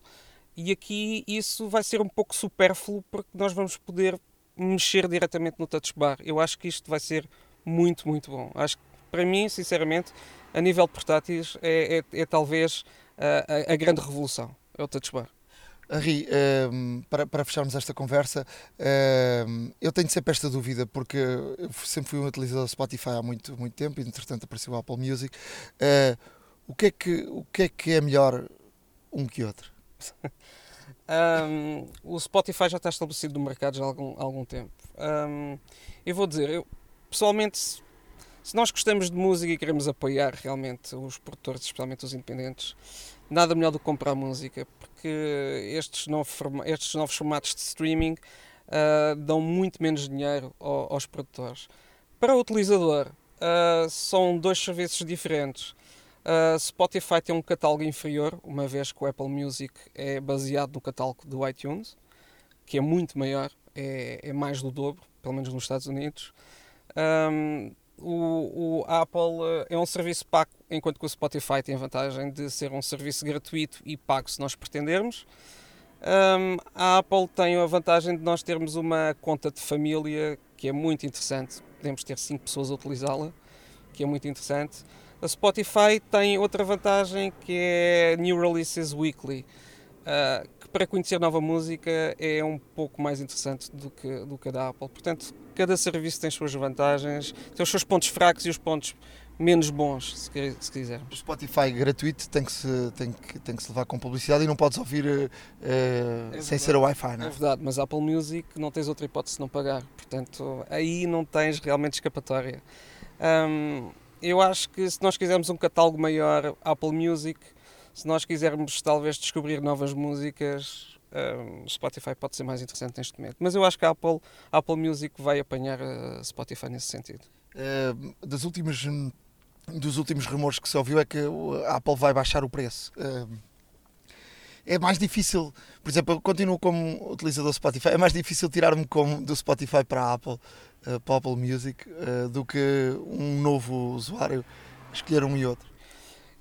E aqui isso vai ser um pouco supérfluo porque nós vamos poder mexer diretamente no touch bar. Eu acho que isto vai ser muito, muito bom. Acho que para mim, sinceramente, a nível de portáteis, é, é- é talvez a, a- a grande revolução. É o touch bar. Henri, ehm, para, para fecharmos esta conversa, ehm, eu tenho sempre esta dúvida, porque eu sempre fui um utilizador do Spotify há muito, muito tempo, e entretanto apareceu o Apple Music. Eh, o, que é que, o que é que é melhor um que outro? Um, o Spotify já está estabelecido no mercado já há algum, há algum tempo. Um, eu vou dizer, eu, pessoalmente, se, nós gostamos de música e queremos apoiar realmente os produtores, especialmente os independentes, nada melhor do que comprar música, porque estes, novo estes novos formatos de streaming ah, dão muito menos dinheiro ao- aos produtores. Para o utilizador, ah, são dois serviços diferentes. Uh, Spotify tem um catálogo inferior, uma vez que o Apple Music é baseado no catálogo do iTunes, que é muito maior, é, é mais do dobro, pelo menos nos Estados Unidos. Um, o, o Apple uh, é um serviço pago, enquanto que o Spotify tem a vantagem de ser um serviço gratuito e pago se nós pretendermos. Um, a Apple tem a vantagem de nós termos uma conta de família que é muito interessante. Podemos ter 5 pessoas a utilizá-la, que é muito interessante. A Spotify tem outra vantagem que é New Releases Weekly, ah, que para conhecer nova música é um pouco mais interessante do que, do que a da Apple. Portanto, cada serviço tem as suas vantagens, tem os seus pontos fracos e os pontos menos bons, se, se quisermos. O Spotify gratuito tem que se, tem que, tem que se levar com publicidade e não podes ouvir eh, É sem ser o Wi-Fi, não É é? verdade, mas Apple Music não tens outra hipótese de não pagar. Portanto, aí não tens realmente escapatória. Um, eu acho que se nós quisermos um catálogo maior, Apple Music, se nós quisermos talvez descobrir novas músicas, um, Spotify pode ser mais interessante neste momento. Mas eu acho que a Apple, Apple Music vai apanhar a Spotify nesse sentido. Uh, das últimas, dos últimos rumores que se ouviu é que a Apple vai baixar o preço. Uh, é mais difícil, por exemplo, eu continuo como utilizador Spotify, é mais difícil tirar-me do Spotify para a Apple, uh, para a Apple Music, uh, do que um novo usuário escolher um e outro.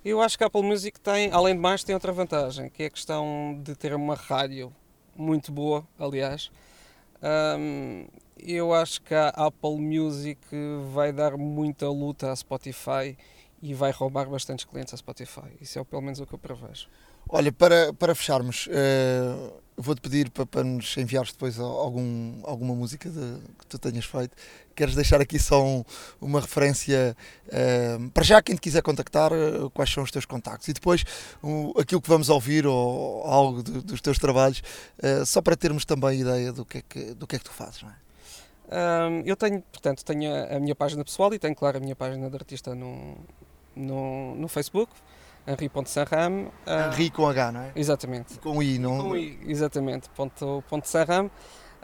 Eu acho que a Apple Music tem, além de mais, tem outra vantagem, que é a questão de ter uma rádio muito boa, aliás. Um, eu acho que a Apple Music vai dar muita luta à Spotify e vai roubar bastantes clientes à Spotify. Isso é pelo menos o que eu prevejo. Olha, para, para fecharmos, uh, vou-te pedir para, para nos enviares depois algum, alguma música de, que tu tenhas feito. Queres deixar aqui só um, uma referência uh, para já quem te quiser contactar, uh, quais são os teus contactos e depois aquilo que vamos ouvir ou algo de, dos teus trabalhos, só para termos também ideia do que é que, do que, é que tu fazes, não é? Um, eu tenho, portanto, tenho a, a, minha página pessoal e tenho, claro, a minha página de artista no, no, no Facebook. Henri.Sanram. Uh, Henri com H, não é? Exatamente. Com I, não? Com I, exatamente. Ponto, ponto Sanram.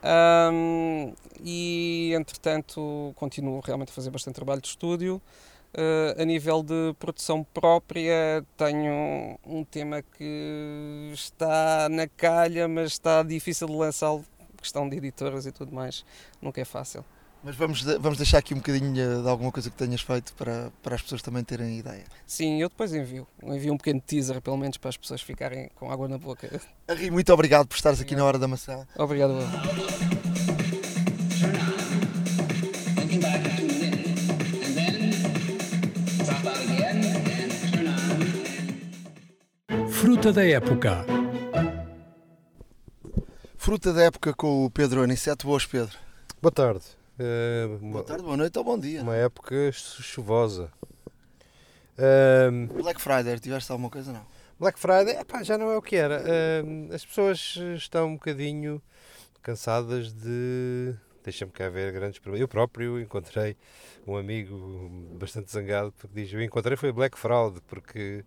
Um, e entretanto continuo realmente a fazer bastante trabalho de estúdio. Uh, a nível de produção própria, tenho um tema que está na calha, mas está difícil de lançá-lo, questão de editoras e tudo mais, nunca é fácil. Mas vamos, vamos deixar aqui um bocadinho de alguma coisa que tenhas feito para, para as pessoas também terem ideia. Sim, eu depois envio. Envio um pequeno teaser, pelo menos, para as pessoas ficarem com água na boca. Henri, muito obrigado por estares aqui na Hora da Maçã. Obrigado. Fruta da época. Fruta da época com o Pedro Aniceto. Boas, Pedro. Boa tarde. Uh, boa tarde, boa noite ou bom dia. Uma época chuvosa. Uh, Black Friday, tiveste alguma coisa não? Black Friday, epá, já não é o que era. Uh, as pessoas estão um bocadinho cansadas de. Deixa-me cá ver grandes problemas. Eu próprio encontrei um amigo bastante zangado porque diz: Eu encontrei foi Black Fraud, porque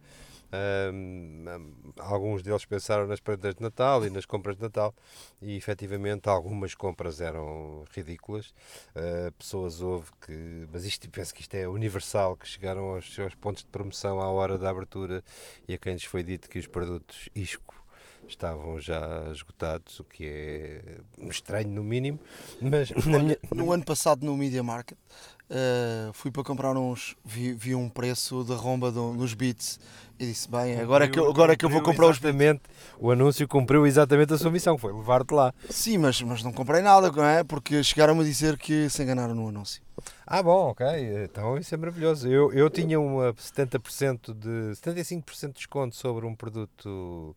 alguns deles pensaram nas prendas de Natal e nas compras de Natal e efetivamente algumas compras eram ridículas. Uh, pessoas houve que, mas isto penso que isto é universal, que chegaram aos seus pontos de promoção à hora da abertura e a quem lhes foi dito que os produtos isco estavam já esgotados, o que é estranho no mínimo. Mas minha... no ano passado no Media Market uh, fui para comprar uns, vi, vi um preço de romba do, nos Beats e disse, bem, agora é que eu, agora que eu vou comprar os exatamente, O anúncio cumpriu exatamente a sua missão, foi levar-te lá. Sim, mas, mas não comprei nada, não é? Porque chegaram-me a dizer que se enganaram no anúncio. Ah, bom, ok. Então isso é maravilhoso. Eu, eu tinha uma 70% de 75% de desconto sobre um produto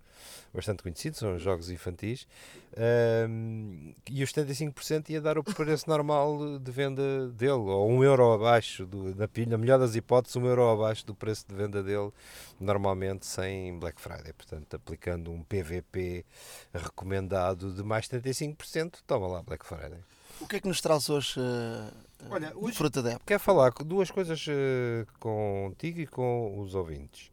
bastante conhecido, são jogos infantis, um, e os 75% ia dar o preço normal de venda dele, ou um euro abaixo, do, na, na melhor das hipóteses, um euro abaixo do preço de venda dele, normalmente sem Black Friday. Portanto, aplicando um PVP recomendado de mais 75%, toma lá Black Friday. O que é que nos traz hoje, uh, Olha, hoje fruta da época? Quero falar duas coisas uh, contigo e com os ouvintes.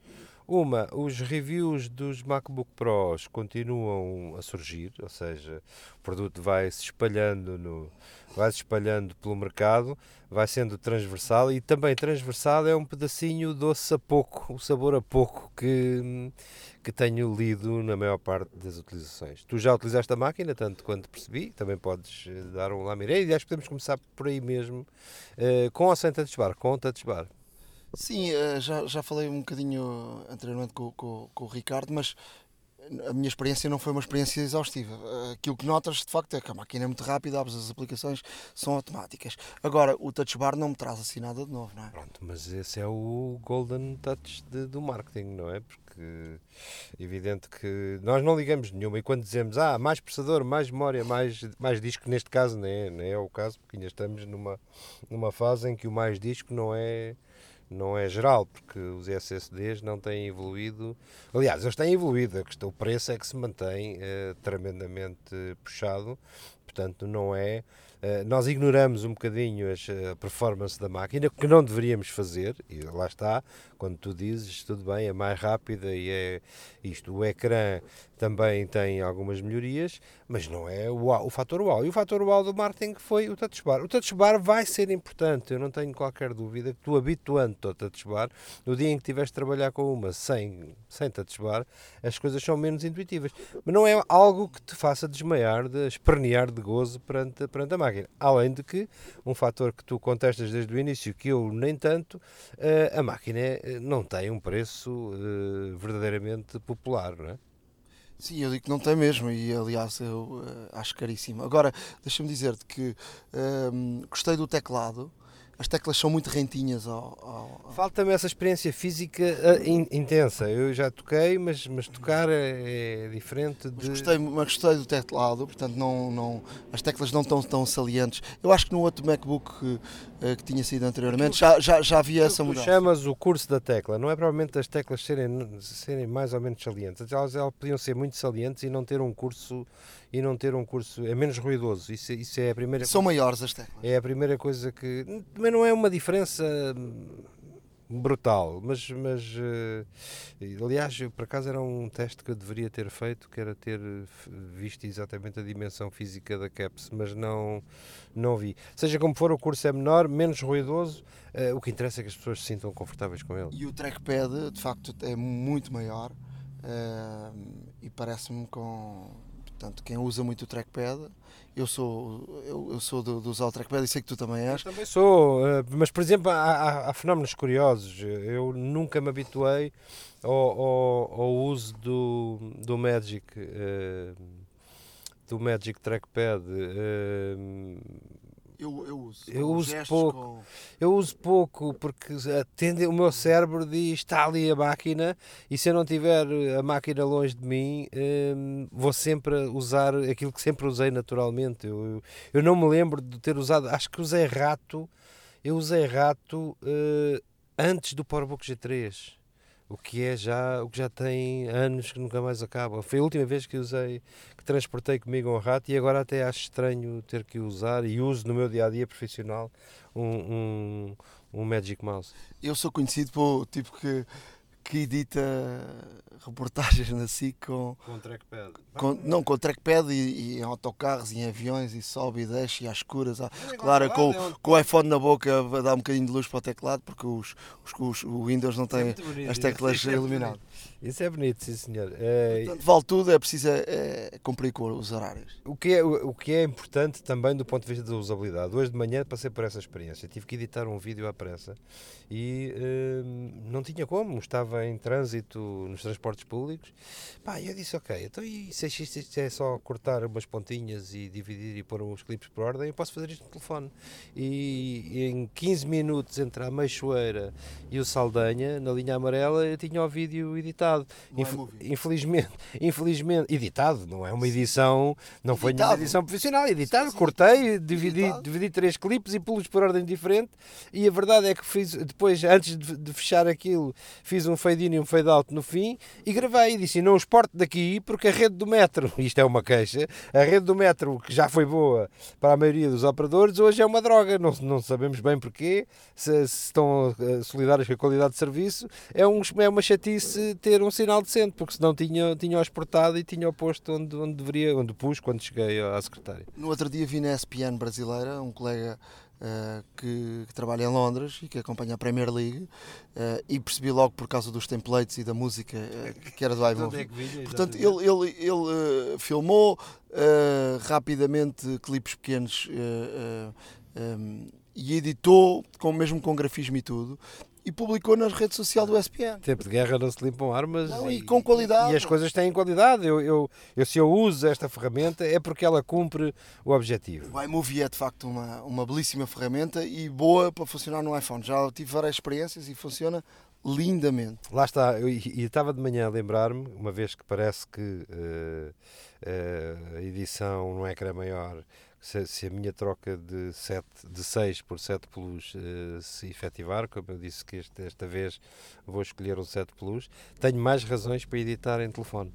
Uma, os reviews dos MacBook Pros continuam a surgir, ou seja, o produto vai se espalhando no, vai se espalhando pelo mercado, vai sendo transversal e também transversal é um pedacinho doce a pouco, o sabor a pouco que, que tenho lido na maior parte das utilizações. Tu já utilizaste a máquina, tanto quanto percebi, também podes eh, dar um lamiré e acho que podemos começar por aí mesmo, uh, com ou sem touch bar, com touch bar. Sim, eh, já, já falei um bocadinho anteriormente com, com, com o Ricardo, mas a minha experiência não foi uma experiência exaustiva. Eh, aquilo que notas de facto é que a máquina é muito rápida, abres as aplicações, são automáticas. Agora, o touch bar não me traz assim nada de novo, não é? Pronto, mas esse é o golden touch de, do marketing, não é? Porque é evidente que nós não ligamos nenhuma e quando dizemos ah, mais processador, mais memória, mais, mais disco, neste caso não é, não é o caso, porque ainda estamos numa, numa fase em que o mais disco não é não é geral, porque os SSDs não têm evoluído. Aliás, eles têm evoluído, a questão, o preço é que se mantém eh, tremendamente puxado, portanto não é nós ignoramos um bocadinho as, a performance da máquina, que não deveríamos fazer, e lá está, quando tu dizes, tudo bem, é mais rápida e é isto. O ecrã também tem algumas melhorias, mas não é o, o fator uau. E o fator uau do marketing foi o touch bar. O touch bar vai ser importante, eu não tenho qualquer dúvida que tu habituando-te ao touch bar, no dia em que tiveres de trabalhar com uma sem, sem touch bar, as coisas são menos intuitivas. Mas não é algo que te faça desmaiar, de espernear de gozo perante, perante a máquina. Além de que, um fator que tu contestas desde o início, que eu nem tanto, eh, a máquina eh, não tem um preço eh, verdadeiramente popular, não é? Sim, eu digo que não tem mesmo e aliás eu uh, acho caríssimo. Agora, deixa-me dizer-te que uh, gostei do teclado, as teclas são muito rentinhas ao. ao... Falta-me essa experiência física uh, in, intensa. Eu já toquei, mas, mas tocar é, é diferente de. Mas gostei, mas gostei do teclado, portanto não, não, as teclas não estão tão salientes. Eu acho que no outro MacBook que, uh, que tinha sido anteriormente já, já, já havia essa mudança. chamas o curso da tecla, não é provavelmente as teclas serem, serem mais ou menos salientes. Elas, elas podiam ser muito salientes e não ter um curso e não ter um curso é menos ruidoso. Isso, isso é a primeira. São maiores as teclas. É a primeira coisa que também não é uma diferença brutal, mas, mas uh, aliás, por acaso era um teste que eu deveria ter feito, que era ter visto exatamente a dimensão física da caps, mas não, não vi. Seja como for, o curso é menor, menos ruidoso, uh, o que interessa é que as pessoas se sintam confortáveis com ele. E o trackpad, de facto, é muito maior uh, e parece-me com Portanto, quem usa muito o trackpad, eu sou, eu, eu sou de, de, usar o trackpad e sei que tu também és. Eu também sou, eh, mas por exemplo, há, há, há fenómenos curiosos. Eu nunca me habituei ao, ao, ao uso do, do Magic. Uh, do Magic Trackpad. Eu, eu uso. Eu uso pouco. Com... Eu uso pouco porque atende, o meu cérebro diz está ali a máquina e se eu não tiver a máquina longe de mim hum, vou sempre usar aquilo que sempre usei naturalmente. Eu, eu, eu, não me lembro de ter usado, acho que usei rato. Eu usei rato uh, antes do PowerBook G3 o que é já o que já tem anos que nunca mais acaba. Foi a última vez que usei, que transportei comigo um rato e agora até acho estranho ter que usar e uso no meu dia a dia profissional um, um, um Magic Mouse. Eu sou conhecido por tipo que que edita reportagens na SIC com. Com trackpad. Com, não, com trackpad e, e, em autocarros e em aviões e sobe e desce e às escuras. Ah, claro, com, é com o iPhone na boca dar um bocadinho de luz para o teclado porque os, os, os o Windows não tem é as teclas é iluminadas. Isso é bonito, sim senhor. É... Portanto, vale tudo, é preciso é, é, cumprir com os horários. O que, é, o, o, que é importante também do ponto de vista da usabilidade. Hoje de manhã passei por essa experiência. Tive que editar um vídeo à pressa e hum, não tinha como. Estava em trânsito nos transportes públicos. Pá, eu disse, ok, então e se isto é só cortar umas pontinhas e dividir e pôr uns clipes por ordem, eu posso fazer isto no telefone. E, e em 15 minutos entre a Meixoeira e o Saldanha, na linha amarela, eu tinha o vídeo editado editado. Inf infelizmente, infelizmente, editado, não é uma edição, não editado. foi uma edição profissional, editado, sim, sim. cortei, dividi, dividi três clipes e pus por ordem diferente. E a verdade é que fiz, depois, antes de, de fechar aquilo, fiz um fade-in e um fade-out no fim e gravei e disse: não exporto daqui porque a rede do metro, isto é uma queixa, a rede do metro, que já foi boa para a maioria dos operadores, hoje é uma droga, não, não sabemos bem porquê, se, se estão eh, solidários com a qualidade de serviço, é, um, é uma chatice ter ter um sinal decente, porque senão tinha, tinha exportado e tinha o posto onde, onde deveria, onde pus quando cheguei à secretária. No outro dia vi na SPN brasileira um colega Uh, que, que, trabalha em Londres e que acompanha a Premier League uh, e percebi logo por causa dos templates e da música uh, que era do iMovie. É Portanto, ele, ele, ele filmou rapidamente clipes pequenos um, e editou com, mesmo com grafismo e tudo e publicou na rede social do SPN. Tempo de guerra não se limpam armas. Não, e, e, com qualidade. E as coisas têm qualidade. Eu, eu, eu, se eu uso esta ferramenta é porque ela cumpre o objetivo. O iMovie é de facto uma, uma belíssima ferramenta e boa para funcionar no iPhone. Já tive várias experiências e funciona lindamente. Lá está, e estava de manhã a lembrar-me, uma vez que parece que uh, uh, a edição no ecrã maior se, se, a minha troca de, 7, de 6 por 7 Plus uh, se efetivar, como eu disse que este, esta vez vou escolher um 7 Plus, tenho mais razões para editar em telefone.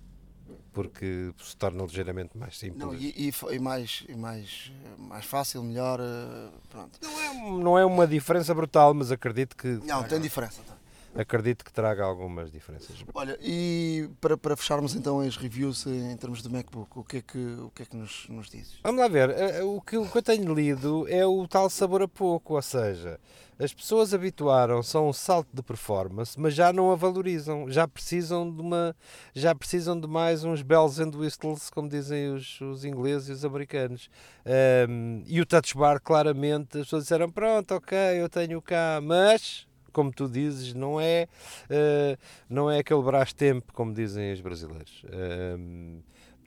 porque se torna ligeiramente mais simples. Não, e, e, e mais, e mais, mais fácil, melhor. eh, Pronto. Não é, não é uma diferença brutal, mas acredito que Não, tem diferença. tá. Acredito que traga algumas diferenças. Olha, e para, para fecharmos então as reviews em termos do MacBook, o que é que, o que, é que nos, nos dizes? Vamos lá ver, eh, o que, o que eu tenho lido é o tal sabor a pouco, ou seja, as pessoas habituaram-se a um salto de performance, mas já não a valorizam, já precisam de uma, já precisam de mais uns bells and whistles, como dizem os, os ingleses e os americanos. Ahm, e o touch bar, claramente, as pessoas disseram, pronto, ok, eu tenho cá, mas como tu dizes, não é, eh, não é aquele tempo como dizem os brasileiros.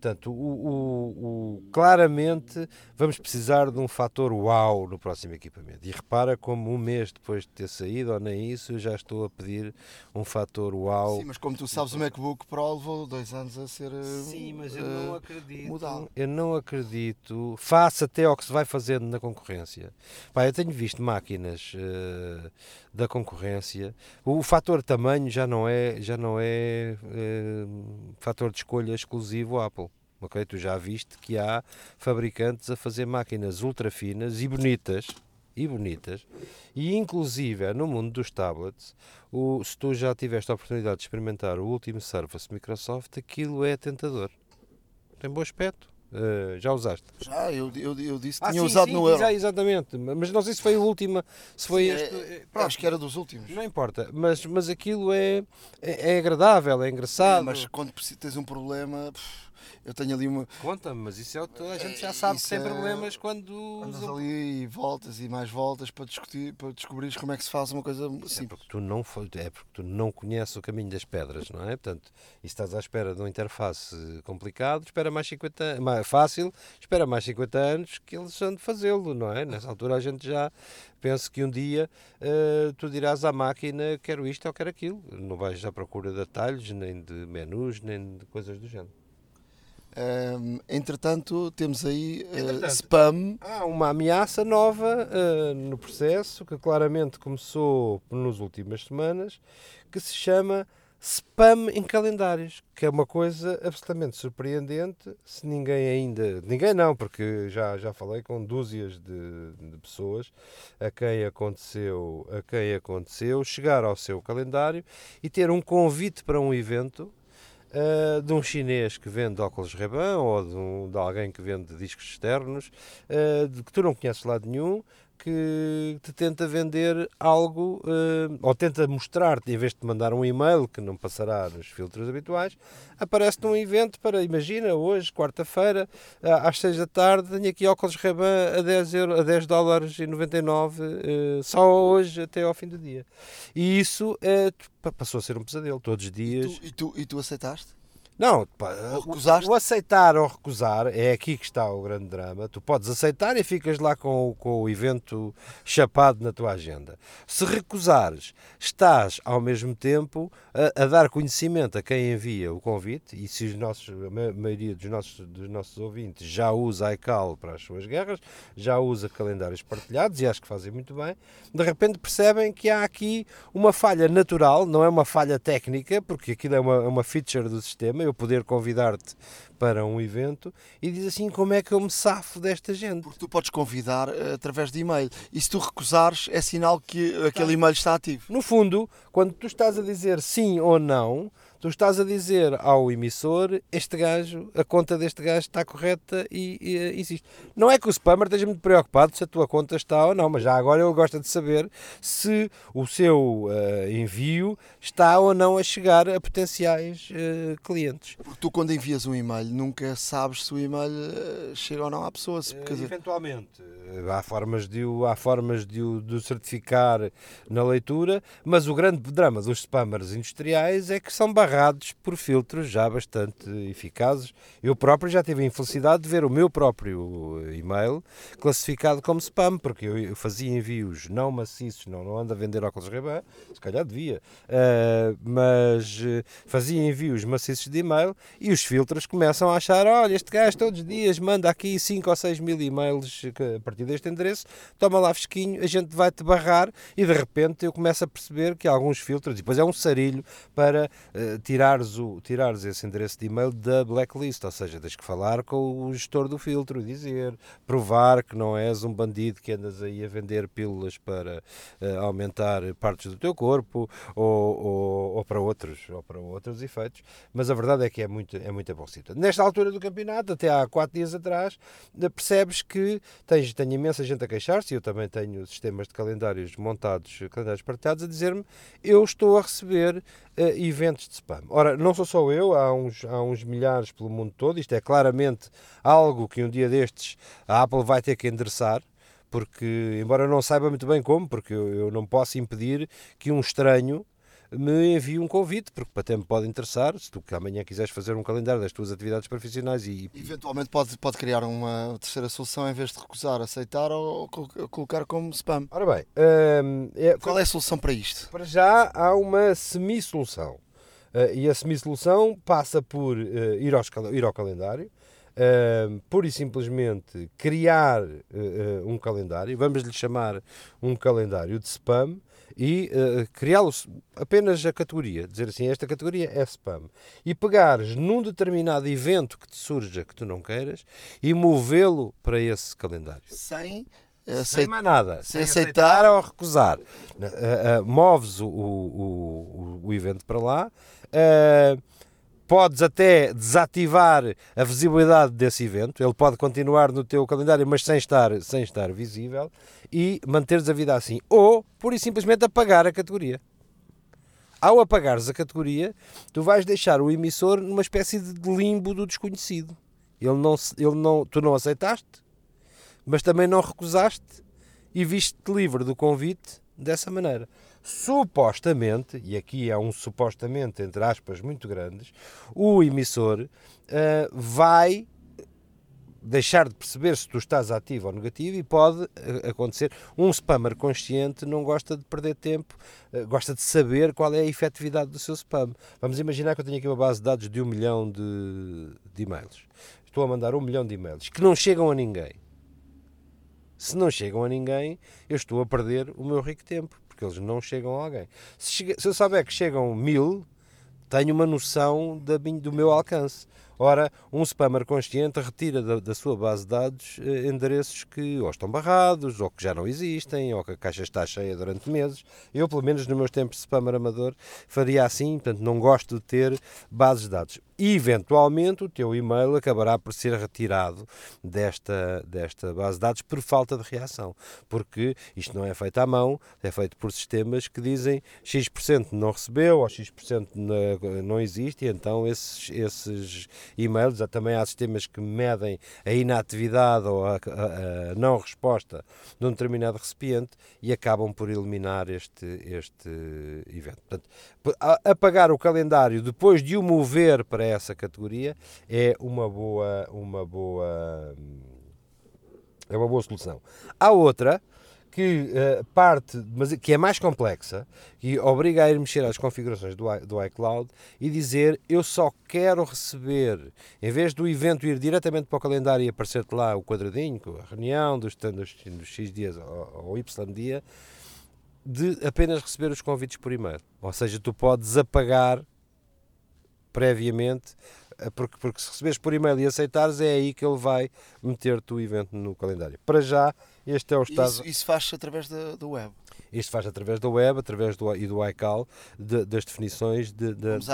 Portanto, o, o- o- claramente vamos precisar de um fator wow no próximo equipamento. E repara como um mês depois de ter saído, ou nem isso, eu já estou a pedir um fator wow. Sim, mas como tu sabes, o MacBook Pro levou dois anos a ser. eh, Sim, mas eu não eh, acredito. mudado. Eu não acredito. Face até ao que se vai fazendo na concorrência. Pá, eu tenho visto máquinas eh, da concorrência. O, o fator tamanho já não é, já não é eh, fator de escolha exclusivo Apple. Ok, tu já viste que há fabricantes a fazer máquinas ultra finas e bonitas e bonitas, e inclusive no mundo dos tablets, o, se tu já tiveste a oportunidade de experimentar o último Surface Microsoft, aquilo é tentador. Tem bom aspecto. Eh, já usaste? Já, eu, eu, eu disse que Ah, tinha sim, usado sim, no Euro. exa- exatamente, mas não sei se foi a última, se foi Sim, este. é- eh, pronto, acho que era dos últimos. Não importa, mas, mas aquilo é, é, é agradável, é engraçado. mas quando tens um problema, pff, eu tenho ali uma. Conta-me, mas isso é o toda a gente já É, sabe tem é- problemas quando Andas usa- ali e voltas e mais voltas para discutir, para descobrires como é que se faz uma coisa É simples. porque, tu não, foi- é porque tu não conheces o caminho das pedras, não é? Portanto, e estás à espera de uma interface complicado, espera mais 50 anos, mais fácil, espera mais 50 anos que eles vão de fazê-lo, não é? Nessa altura a gente já pensa que um dia eh, tu dirás à máquina quero isto ou quero aquilo. Não vais à procura de atalhos, nem de menus, nem de coisas do género. Entretanto, temos aí Entretanto. spam. Há uma ameaça nova eh, no processo que claramente começou nas últimas semanas, que se chama spam em calendários, que é uma coisa absolutamente surpreendente. Se ninguém ainda, ninguém não, porque já já falei com dúzias de, de pessoas a quem aconteceu, a quem aconteceu chegar ao seu calendário e ter um convite para um evento Uh, de um chinês que vende óculos Ray-Ban ou de, um- de alguém que vende discos externos uh, de que tu não conheces lado nenhum que te tenta vender algo uh, ou tenta mostrar-te, em vez de te mandar um e-mail que não passará nos filtros habituais, aparece-te um evento para, imagina, hoje, quarta-feira, ah, às 6 da tarde, tenho aqui óculos Ray-Ban a 10, euro, a 10 dólares e 99, uh, só hoje até ao fim do dia. E isso eh, pa- passou a ser um pesadelo, todos os E dias. tu, e, tu, e tu aceitaste? Não, pá, o- o aceitar ou recusar é aqui que está o grande drama. Tu podes aceitar e ficas lá com, o- com o evento chapado na tua agenda. Se recusares, estás ao mesmo tempo a, a dar conhecimento a quem envia o convite. E se os nossos, a ma- maioria dos nossos, dos nossos ouvintes já usa iCal para as suas guerras, já usa calendários partilhados e acho que fazem muito bem, de repente percebem que há aqui uma falha natural, não é uma falha técnica, porque aquilo é uma, é uma feature do sistema, eu poder convidar-te para um evento e diz assim como é que eu me safo desta gente. Porque tu podes convidar eh, através de e-mail. E se tu recusares, é sinal que aquele e-mail está ativo. No fundo, quando tu estás a dizer sim ou não, tu estás a dizer ao emissor, este gajo, a conta deste gajo está correta e, e, eh, existe. Não é que o spammer esteja muito preocupado se a tua conta está ou não, mas já agora ele gosta de saber se o seu eh, envio está ou não a chegar a potenciais eh, clientes. Porque tu, quando envias um e-mail, nunca sabes se o e-mail eh, chega ou não à pessoa. Se, dizer, Eventualmente. Eh, Há formas, de o, há formas de, o, de o certificar na leitura, mas o grande drama dos spammers industriais é que são barrados por filtros já bastante eficazes. Eu próprio já tive a infelicidade de ver o meu próprio e-mail classificado como spam, porque eu fazia envios não maciços, não, não ando a vender óculos Ray-Ban, se calhar devia, eh, mas eh, fazia envios maciços de e-mail e os filtros começam a achar, olha, este gajo todos os dias manda aqui 5 ou 6 mil e-mails a partir deste endereço, toma lá fresquinho, a gente vai-te barrar e de repente eu começo a perceber que alguns filtros, e depois é um sarilho para uh, tirares, o, tirares esse endereço de e-mail da blacklist, ou seja, tens que falar com o gestor do filtro e dizer, provar que não és um bandido que andas aí a vender pílulas para uh, aumentar partes do teu corpo ou, ou, ou, para outros, ou para outros efeitos, mas a verdade é que é muito, é muito bom. Nesta altura do campeonato, até há quatro dias atrás, percebes que tens, tem imensa gente a queixar-se, eu também tenho sistemas de calendários montados, calendários partilhados, a dizer-me eu estou a receber uh, eventos de spam. Ora, não sou só eu, há uns, há uns milhares pelo mundo todo, isto é claramente algo que um dia destes a Apple vai ter que endereçar, porque, embora eu não saiba muito bem como, porque eu, eu não posso impedir que um estranho me envie um convite, porque até me pode interessar, se tu que amanhã quiseres fazer um calendário das tuas atividades profissionais e... Eventualmente pode, pode criar uma terceira solução em vez de recusar, aceitar ou, colocar como spam. Ora bem... Hum, é, Qual é a solução para isto? Para já há uma semi-solução. Uh, e a semi-solução passa por uh, ir, ir ao calendário, uh, pura e simplesmente criar uh, um calendário, vamos lhe chamar um calendário de spam, e uh, criá-lo apenas a categoria, dizer assim, esta categoria é spam, e pegares num determinado evento que te surja que tu não queiras e movê-lo para esse calendário. Sem Aceit... Sem mais nada. Sem, sem aceitar, aceitar, ou recusar. Uh, uh, moves o, o, o, o, evento para lá. Uh, podes até desativar a visibilidade desse evento, ele pode continuar no teu calendário, mas sem estar, sem estar visível, e manteres a vida assim. Ou, pura e simplesmente, apagar a categoria. Ao apagares a categoria, tu vais deixar o emissor numa espécie de limbo do desconhecido. Ele não, ele não, tu não aceitaste, mas também não recusaste e viste-te livre do convite dessa maneira supostamente, e aqui é um supostamente entre aspas muito grandes, o emissor uh, vai deixar de perceber se tu estás ativo ou negativo e pode eh, acontecer. Um spammer consciente não gosta de perder tempo, uh, gosta de saber qual é a efetividade do seu spam. Vamos imaginar que eu tenho aqui uma base de dados de um milhão de, de e-mails. Estou a mandar um milhão de e-mails que não chegam a ninguém. Se não chegam a ninguém, eu estou a perder o meu rico tempo porque eles não chegam a alguém. Se, chega, se eu souber que chegam mil, tenho uma noção da, do meu alcance. Ora, um spammer consciente retira da, da, sua base de dados eh, endereços que ou estão barrados, ou que já não existem, ou que a caixa está cheia durante meses. Eu, pelo menos nos meus tempos de spammer amador, faria assim, portanto, não gosto de ter bases de dados eventualmente o teu e-mail acabará por ser retirado desta, desta base de dados por falta de reação, porque isto não é feito à mão, é feito por sistemas que dizem X% não recebeu ou X% não existe, e então esses, esses e-mails, também há sistemas que medem a inatividade ou a, a, a não resposta de um determinado recipiente e acabam por eliminar este, este evento. Portanto, apagar o calendário depois de o mover para essa categoria é uma boa, uma boa, é uma boa solução. Há outra que uh, parte, mas que é mais complexa e obriga a ir mexer às configurações do, do iCloud e dizer eu só quero receber, em vez do evento ir diretamente para o calendário e aparecer-te lá o quadradinho, a reunião dos, dos, dos X dias ou, ou Y dia, de apenas receber os convites por e-mail. Ou seja, tu podes apagar previamente, eh, porque, porque se receberes por e-mail e aceitares, é aí que ele vai meter-te o evento no calendário. Para já, este é o estado. Isso, isso faz-se através da, do web. Isto faz através da web, através do, e do iCal, de, das definições de. de Vamos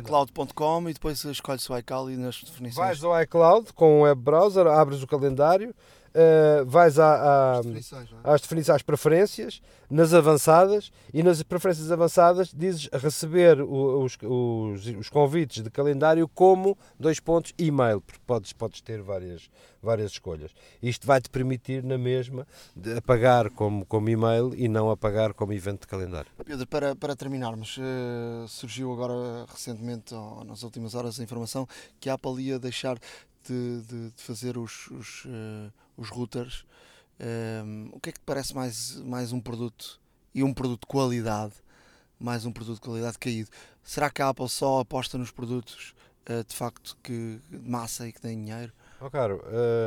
cloud.com e depois escolhe-se o iCal e nas definições. Vais ao iCloud com o web browser, abres o calendário, uh, vais à, à, definições, é? às definições, às preferências, nas avançadas, e nas preferências avançadas dizes receber os, os, os convites de calendário como dois pontos e-mail, porque podes, podes ter várias, várias escolhas. Isto vai-te permitir, na mesma, apagar como, como e-mail e não apagar como evento de calendário. Pedro, para, para terminarmos, uh, surgiu agora recentemente, ou nas últimas horas, a informação que a Apple ia deixar de, de, de fazer os, os, uh, os routers. Um, o que é que te parece mais, mais um produto e um produto de qualidade? Mais um produto de qualidade caído. Será que a Apple só aposta nos produtos uh, de facto que, de massa e que têm dinheiro? Oh, caro,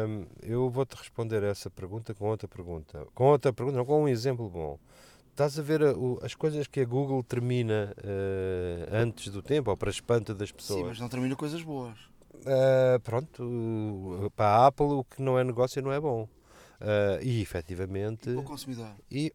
hum, eu vou-te responder essa pergunta com outra pergunta. Com outra pergunta, não, com um exemplo bom. Estás a ver a- o- as coisas que a Google termina eh, antes do tempo, ou para espanto das pessoas. Sim, mas não termina coisas boas. Uh, pronto, para a Apple o que não é negócio não é bom. Uh, e efetivamente. Para o consumidor. E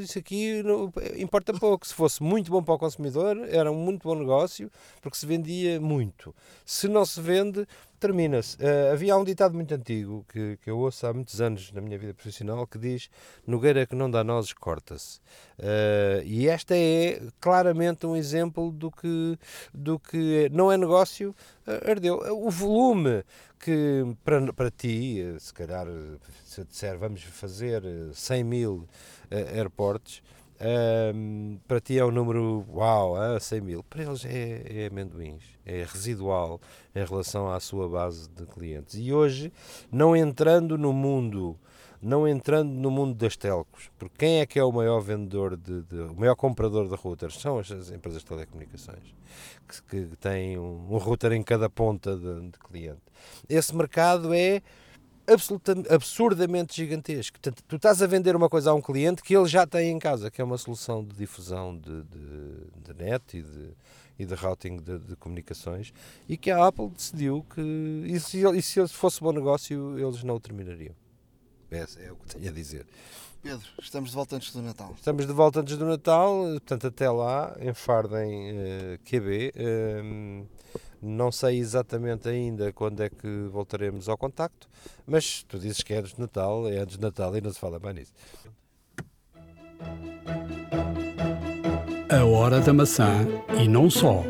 isso, aqui não- importa pouco. Se fosse muito bom para o consumidor, era um muito bom negócio, porque se vendia muito. Se não se vende, termina-se. Uh, havia um ditado muito antigo que, que eu ouço há muitos anos na minha vida profissional que diz: Nogueira que não dá nozes, corta-se. Uh, e esta é claramente um exemplo do que, do que não é negócio, uh, ardeu. O volume que para, para ti, eh, se calhar, eh, se eu disser vamos fazer eh, 100 mil eh, airports, ehm, para ti é um número uau, ah, 100 mil. Para eles é, é amendoins, é residual em relação à sua base de clientes. E hoje, não entrando no mundo não entrando no mundo das telcos, porque quem é que é o maior vendedor, de, de- o maior comprador de routers? São as, as empresas de telecomunicações, que, que têm um, um router em cada ponta de, de cliente. Esse mercado é absoluta, absurdamente gigantesco. Portanto, tu estás a vender uma coisa a um cliente que ele já tem em casa, que é uma solução de difusão de, de, de net e de, e de routing de, de comunicações, e que a Apple decidiu que, e se, e se fosse bom negócio, eles não o terminariam. Esse é o que tenho a dizer. Pedro, estamos de volta antes do Natal. Estamos de volta antes do Natal, portanto, até lá, enfardem eh, QB. Ehm, não sei exatamente ainda quando é que voltaremos ao contacto, mas tu dizes que é antes de Natal, é antes de Natal e não se fala mais nisso. A hora da maçã e não só.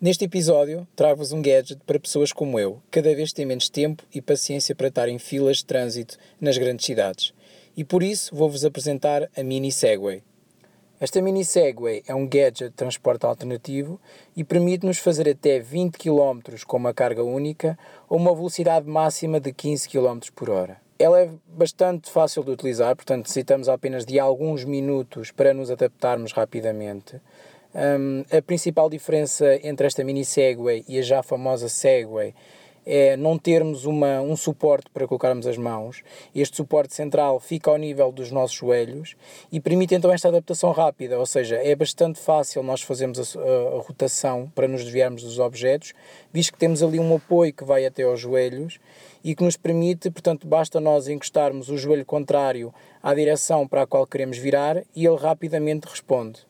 Neste episódio, trago-vos um gadget para pessoas como eu, que cada vez têm menos tempo e paciência para estar em filas de trânsito nas grandes cidades. E por isso vou-vos apresentar a Mini Segway. Esta Mini Segway é um gadget de transporte alternativo e permite-nos fazer até 20 km com uma carga única ou uma velocidade máxima de 15 km por hora. Ela é bastante fácil de utilizar, portanto necessitamos apenas de alguns minutos para nos adaptarmos rapidamente. Um, a principal diferença entre esta mini Segway e a já famosa Segway é não termos uma, um suporte para colocarmos as mãos. Este suporte central fica ao nível dos nossos joelhos e permite então esta adaptação rápida, ou seja, é bastante fácil nós fazermos a, a- a rotação para nos desviarmos dos objetos, visto que temos ali um apoio que vai até aos joelhos e que nos permite, portanto, basta nós encostarmos o joelho contrário à direção para a qual queremos virar e ele rapidamente responde.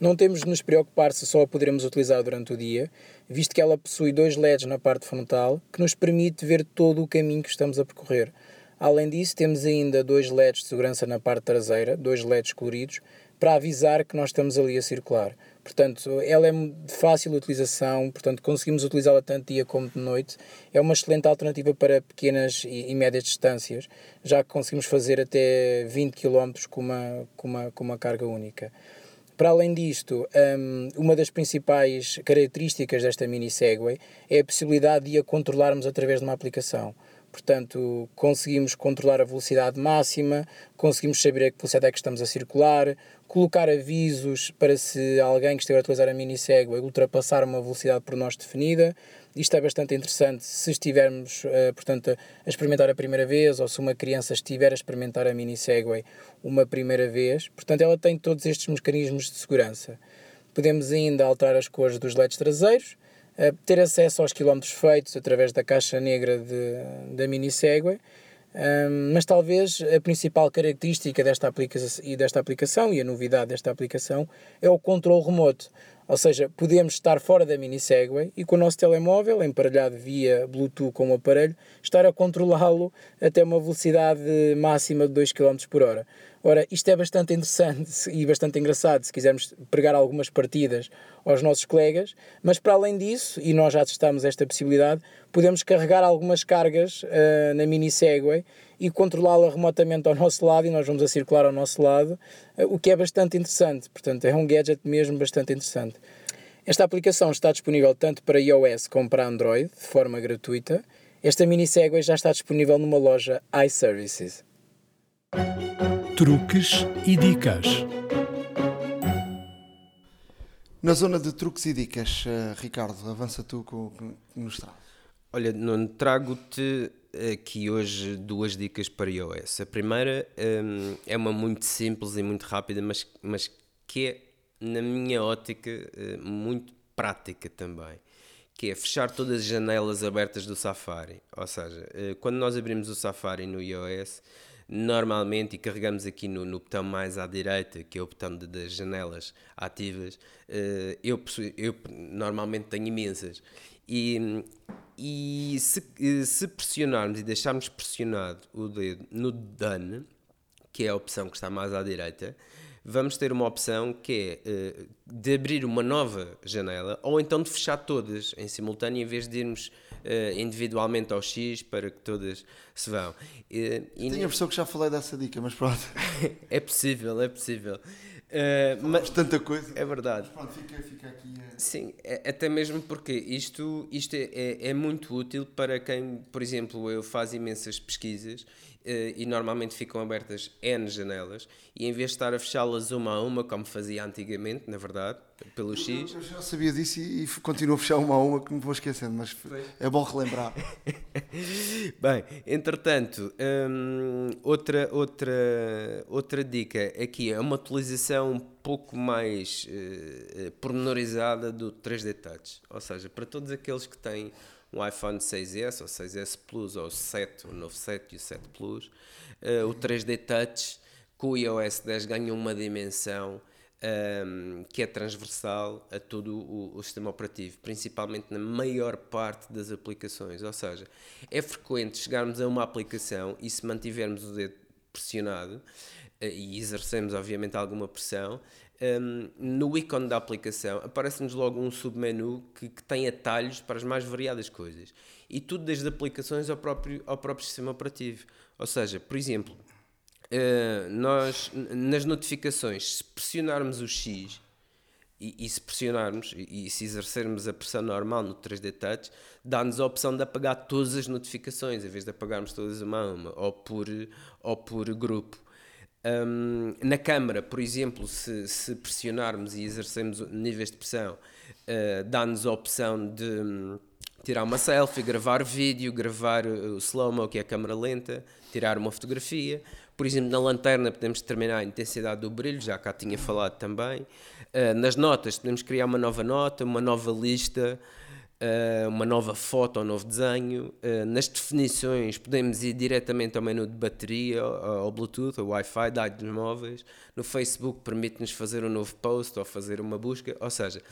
Não temos de nos preocupar se só a poderemos utilizar durante o dia, visto que ela possui dois LEDs na parte frontal que nos permite ver todo o caminho que estamos a percorrer. Além disso, temos ainda dois LEDs de segurança na parte traseira, dois LEDs coloridos, para avisar que nós estamos ali a circular. Portanto, ela é de fácil utilização, portanto, conseguimos utilizá-la tanto dia como de noite. É uma excelente alternativa para pequenas e, e médias distâncias, já que conseguimos fazer até 20 km com uma, com uma, com uma carga única. Para além disto, hum, uma das principais características desta mini Segway é a possibilidade de a controlarmos através de uma aplicação. Portanto, conseguimos controlar a velocidade máxima, conseguimos saber a que velocidade é que estamos a circular, colocar avisos para se alguém que estiver a utilizar a mini Segway ultrapassar uma velocidade por nós definida. Isto é bastante interessante se estivermos, eh, portanto, a experimentar a primeira vez ou se uma criança estiver a experimentar a mini Segway uma primeira vez. Portanto, ela tem todos estes mecanismos de segurança. Podemos ainda alterar as cores dos LEDs traseiros, eh, ter acesso aos quilómetros feitos através da caixa negra de, da mini Segway. Mas talvez a principal característica desta, e desta aplicação e a novidade desta aplicação é o controle remoto. Ou seja, podemos estar fora da mini Segway e com o nosso telemóvel, emparelhado via Bluetooth com o aparelho, estar a controlá-lo até uma velocidade máxima de 2 km por hora. Ora, isto é bastante interessante e bastante engraçado se quisermos pregar algumas partidas aos nossos colegas, mas para além disso, e nós já testámos esta possibilidade, podemos carregar algumas cargas uh, na mini Segway e controlá-la remotamente ao nosso lado e nós vamos a circular ao nosso lado, uh, o que é bastante interessante. Portanto, é um gadget mesmo bastante interessante. Esta aplicação está disponível tanto para iOS como para Android, de forma gratuita. Esta mini Segway já está disponível numa loja iServices. Truques e dicas. Na zona de truques e dicas, eh, Ricardo, avança tu com o que nos traz. Olha, Nuno, trago-te aqui hoje duas dicas para iOS. A primeira hum, é uma muito simples e muito rápida, mas, mas que é, na minha ótica, eh, muito prática também. Que é fechar todas as janelas abertas do Safari. Ou seja, eh, quando nós abrimos o Safari no iOS, normalmente, e carregamos aqui no, no botão mais à direita, que é o botão de, das janelas ativas, eh, eu, eu normalmente tenho imensas. E, e se, se pressionarmos e deixarmos pressionado o dedo no Done, que é a opção que está mais à direita, vamos ter uma opção que é uh, de abrir uma nova janela ou então de fechar todas em simultâneo em vez de irmos individualmente ao X para que todas se vão. Uh, Tenho a impressão que já falei dessa dica, mas pronto. é possível, é possível. Uh, mas tanta coisa. É verdade. Mas pronto, fica, fica aqui. Sim, é, até mesmo porque isto, isto é, é, é, muito útil para quem, por exemplo, eu faço imensas pesquisas e normalmente ficam abertas N janelas e em vez de estar a fechá-las uma a uma, como fazia antigamente, na verdade, pelo X. Eu, eu já sabia disso e, e, continuo a fechar uma a uma que me vou esquecendo, mas é bom relembrar. Bem, entretanto, hum, outra, outra, outra dica aqui é uma atualização um pouco mais uh, pormenorizada do 3D Touch. Ou seja, para todos aqueles que têm um iPhone 6S ou 6S Plus ou 7, o novo 7 e o 7 Plus, uh, o 3D Touch com o iOS 10 ganha uma dimensão um, que é transversal a todo o, o, sistema operativo, principalmente na maior parte das aplicações. Ou seja, é frequente chegarmos a uma aplicação e se mantivermos o dedo pressionado uh, e exercemos, obviamente, alguma pressão, um, no ícone da aplicação aparece-nos logo um submenu que, que, tem atalhos para as mais variadas coisas. E tudo desde aplicações ao próprio, ao próprio sistema operativo. Ou seja, por exemplo, uh, nós nas notificações, se pressionarmos o X e, e se pressionarmos e, e, se exercermos a pressão normal no 3D Touch, dá-nos a opção de apagar todas as notificações, em vez de apagarmos todas uma a uma, ou por, ou por grupo. Um, na câmara, por exemplo, se, se, pressionarmos e exercermos níveis de pressão, uh, dá-nos a opção de um, tirar uma selfie, gravar vídeo, gravar o slow-mo, que é a câmara lenta, tirar uma fotografia. Por exemplo, na lanterna podemos determinar a intensidade do brilho, já cá tinha falado também. Uh, nas notas podemos criar uma nova nota, uma nova lista, uh, uma nova foto, um novo desenho. Uh, nas definições podemos ir diretamente ao menu de bateria, ao, ao Bluetooth, ao Wi-Fi, dados móveis. No Facebook permite-nos fazer um novo post ou fazer uma busca, ou seja,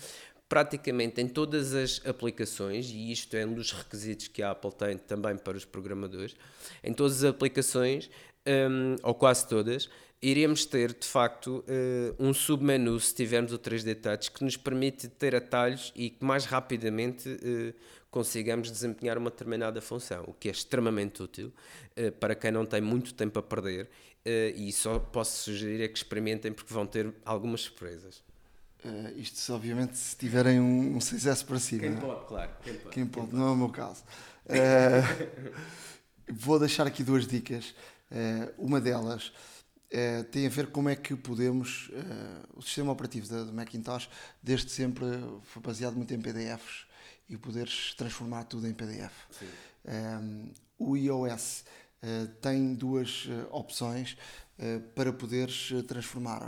praticamente em todas as aplicações, e isto é um dos requisitos que a Apple tem também para os programadores, em todas as aplicações um, ou quase todas, iremos ter de facto uh, um submenu se tivermos o 3D Touch que nos permite ter atalhos e que mais rapidamente uh, consigamos desempenhar uma determinada função, o que é extremamente útil uh, para quem não tem muito tempo a perder e só posso sugerir é que experimentem porque vão ter algumas surpresas. Uh, isto, obviamente, se tiverem um, um 6S para cima. Quem pode, claro. Quem pode, quem pode, não é o meu caso. Uh, vou deixar aqui duas dicas. Uh, uma delas uh, tem a ver com como é que podemos. Uh, o sistema operativo da, do Macintosh, desde sempre, foi baseado muito em PDFs e poderes transformar tudo em PDF. Um, o iOS tem duas opções para poderes transformar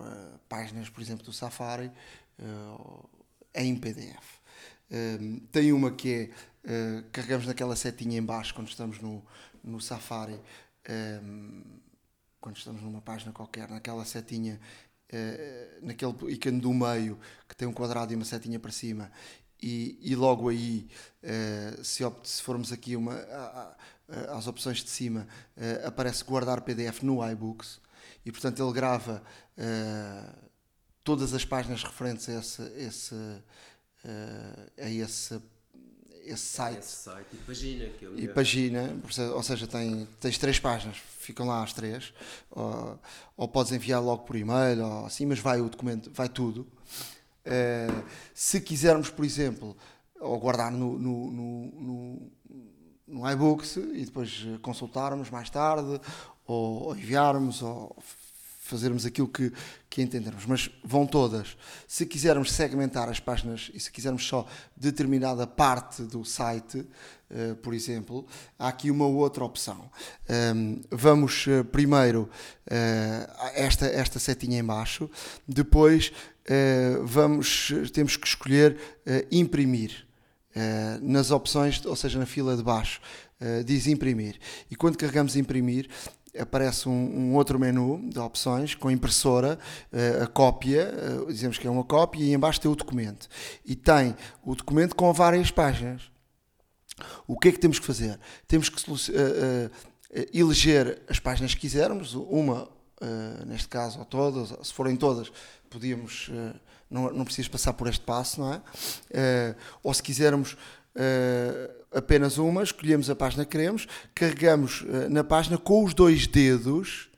páginas, por exemplo, do Safari em PDF. Um, tem uma que é carregamos naquela setinha em baixo quando estamos no, no Safari um, ehm, quando estamos numa página qualquer, naquela setinha, uh, naquele ícone do meio que tem um quadrado e uma setinha para cima, e, e logo aí, uh, se, formos aqui uma, às opções de cima, uh, aparece guardar PDF no iBooks, e portanto ele grava todas as páginas referentes a esse, esse, a esse esse site. Esse site e pagina. Que e pagina, ou seja, tem, tens três páginas, ficam lá as três. Ou, ou podes enviar logo por e-mail, ou assim, mas vai o documento, vai tudo. Uh, se quisermos, por exemplo, ou guardar no, no, no, no, no iBooks e depois consultarmos mais tarde, ou, ou enviarmos, ou fazermos aquilo que, que entendermos, mas vão todas. Se quisermos segmentar as páginas e se quisermos só determinada parte do site, uh, por exemplo, há aqui uma outra opção. Um, vamos uh, primeiro uh, esta, esta setinha em baixo, depois vamos, temos que escolher imprimir. nas opções, ou seja, na fila de baixo, diz imprimir. E quando carregamos imprimir, aparece um, um, outro menu de opções com impressora, uh, a cópia, uh, dizemos que é uma cópia, e embaixo tem o documento. E tem o documento com várias páginas. O que é que temos que fazer? Temos que uh, eleger as páginas que quisermos, uma, neste caso, ou todas, se forem todas, podíamos, não, não precisas passar por este passo, não é? ou se quisermos apenas uma, escolhemos a página que queremos, carregamos uh, na página com os dois dedos.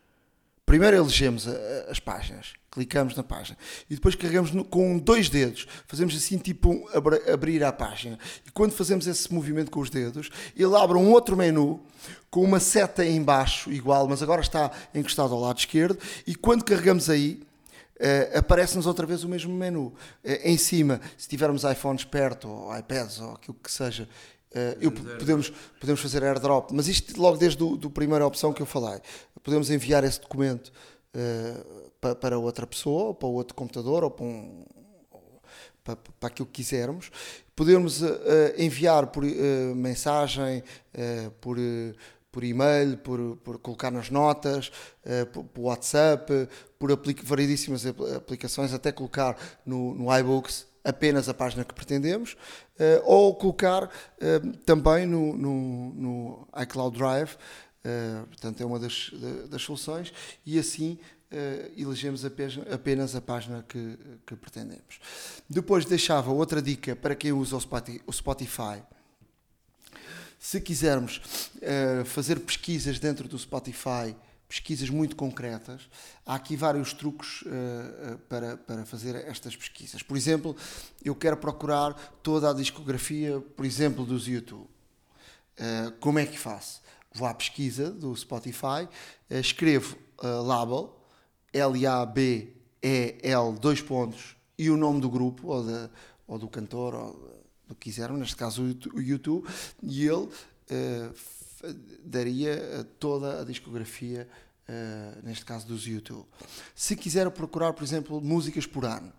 Primeiro elegemos a, a, as páginas, clicamos na página e depois carregamos no, com dois dedos. Fazemos assim, tipo, um, abra, abrir a página. E quando fazemos esse movimento com os dedos, ele abre um outro menu com uma seta em baixo, igual, mas agora está encostado ao lado esquerdo. E quando carregamos aí, Uh, aparece-nos outra vez o mesmo menu. Uh, em cima, se tivermos iPhones perto, ou iPads, ou aquilo que seja, Uh, eu, podemos, podemos fazer airdrop, mas isto logo desde a primeira opção que eu falei. Podemos enviar esse documento para, para outra pessoa, ou para outro computador, ou para, um, para, para aquilo que quisermos. Podemos enviar por mensagem, por, por e-mail, por, por colocar nas notas, por, por WhatsApp, por aplic variedíssimas aplicações, até colocar no, no iBooks apenas a página que pretendemos, uh, ou colocar uh, também no, no, no, iCloud Drive, uh, portanto é uma das, das soluções, e assim elegemos apenas, apenas a página que, que, pretendemos. Depois deixava outra dica para quem usa o Spotify. Se quisermos fazer pesquisas dentro do Spotify pesquisas muito concretas. Há aqui vários truques uh, para, para fazer estas pesquisas. Por exemplo, eu quero procurar toda a discografia, por exemplo, dos YouTube. Uh, como é que faço? Vou à pesquisa do Spotify, uh, escrevo label, L-A-B-E-L, dois pontos, e o nome do grupo, ou, de, ou do cantor, ou do que quiseram, neste caso o YouTube, e ele daria toda a discografia, uh, neste caso dos YouTube. Se quiser procurar, por exemplo, músicas por ano,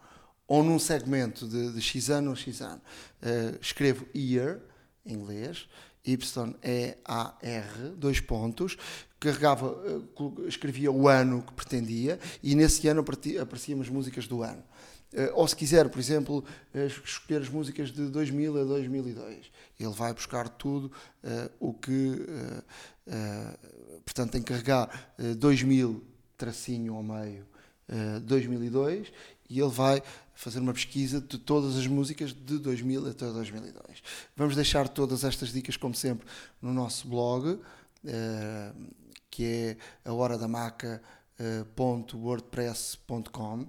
ou num segmento de, de X ano ou X ano, uh, escrevo year, em inglês, Y-E-A-R, dois pontos, carregava, uh, escrevia o ano que pretendia e nesse ano apareciam as músicas do ano. Uh, ou se quiser, por exemplo, uh, escolher as músicas de 2000 a 2002, ele vai buscar tudo uh, o que, portanto, tem que carregar 2000 tracinho ao meio 2002 e ele vai fazer uma pesquisa de todas as músicas de 2000 até 2002. Vamos deixar todas estas dicas, como sempre, no nosso blog, que é a hora da maca.wordpress.com.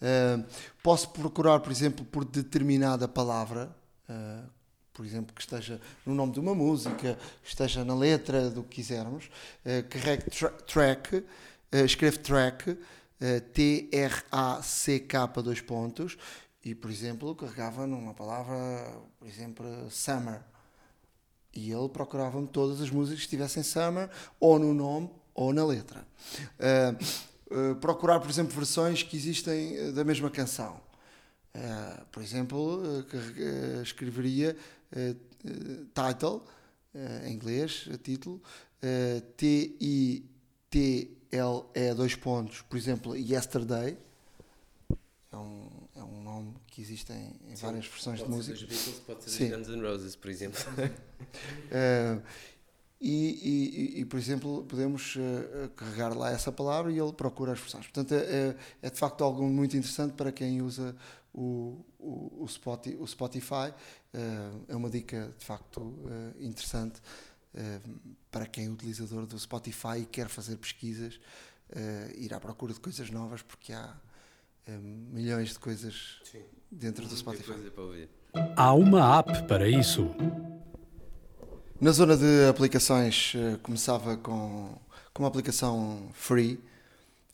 Uh, posso procurar, por exemplo, por determinada palavra, uh, por exemplo, que esteja no nome de uma música, que esteja na letra do que quisermos. Uh, tra track, uh, escreve track, T-R-A-C-K, dois pontos, e, por exemplo, carregava numa palavra, por exemplo, summer. E ele procurava-me todas as músicas que estivessem summer, ou no nome, ou na letra. Uh, eh, procurar, por exemplo, versões que existem eh, da mesma canção. Uh, por exemplo, uh, escreveria title, em inglês, título, T-I-T-L-E dois pontos, por exemplo, Yesterday. É um, é um nome que existe em, em várias versões de música. Ser dos Beatles, pode ser. Guns N' Roses, por exemplo. e, e, e, por exemplo, podemos uh, carregar lá essa palavra e ele procura as versões. Portanto, é, é de facto algo muito interessante para quem usa o, o, o Spotify. O Spotify. Uh, é uma dica de facto uh, interessante para quem é utilizador do Spotify e quer fazer pesquisas, ir à procura de coisas novas, porque há milhões de coisas Sim. dentro do Spotify. Há uma app para isso. Na zona de aplicações, eh, começava com, com uma aplicação free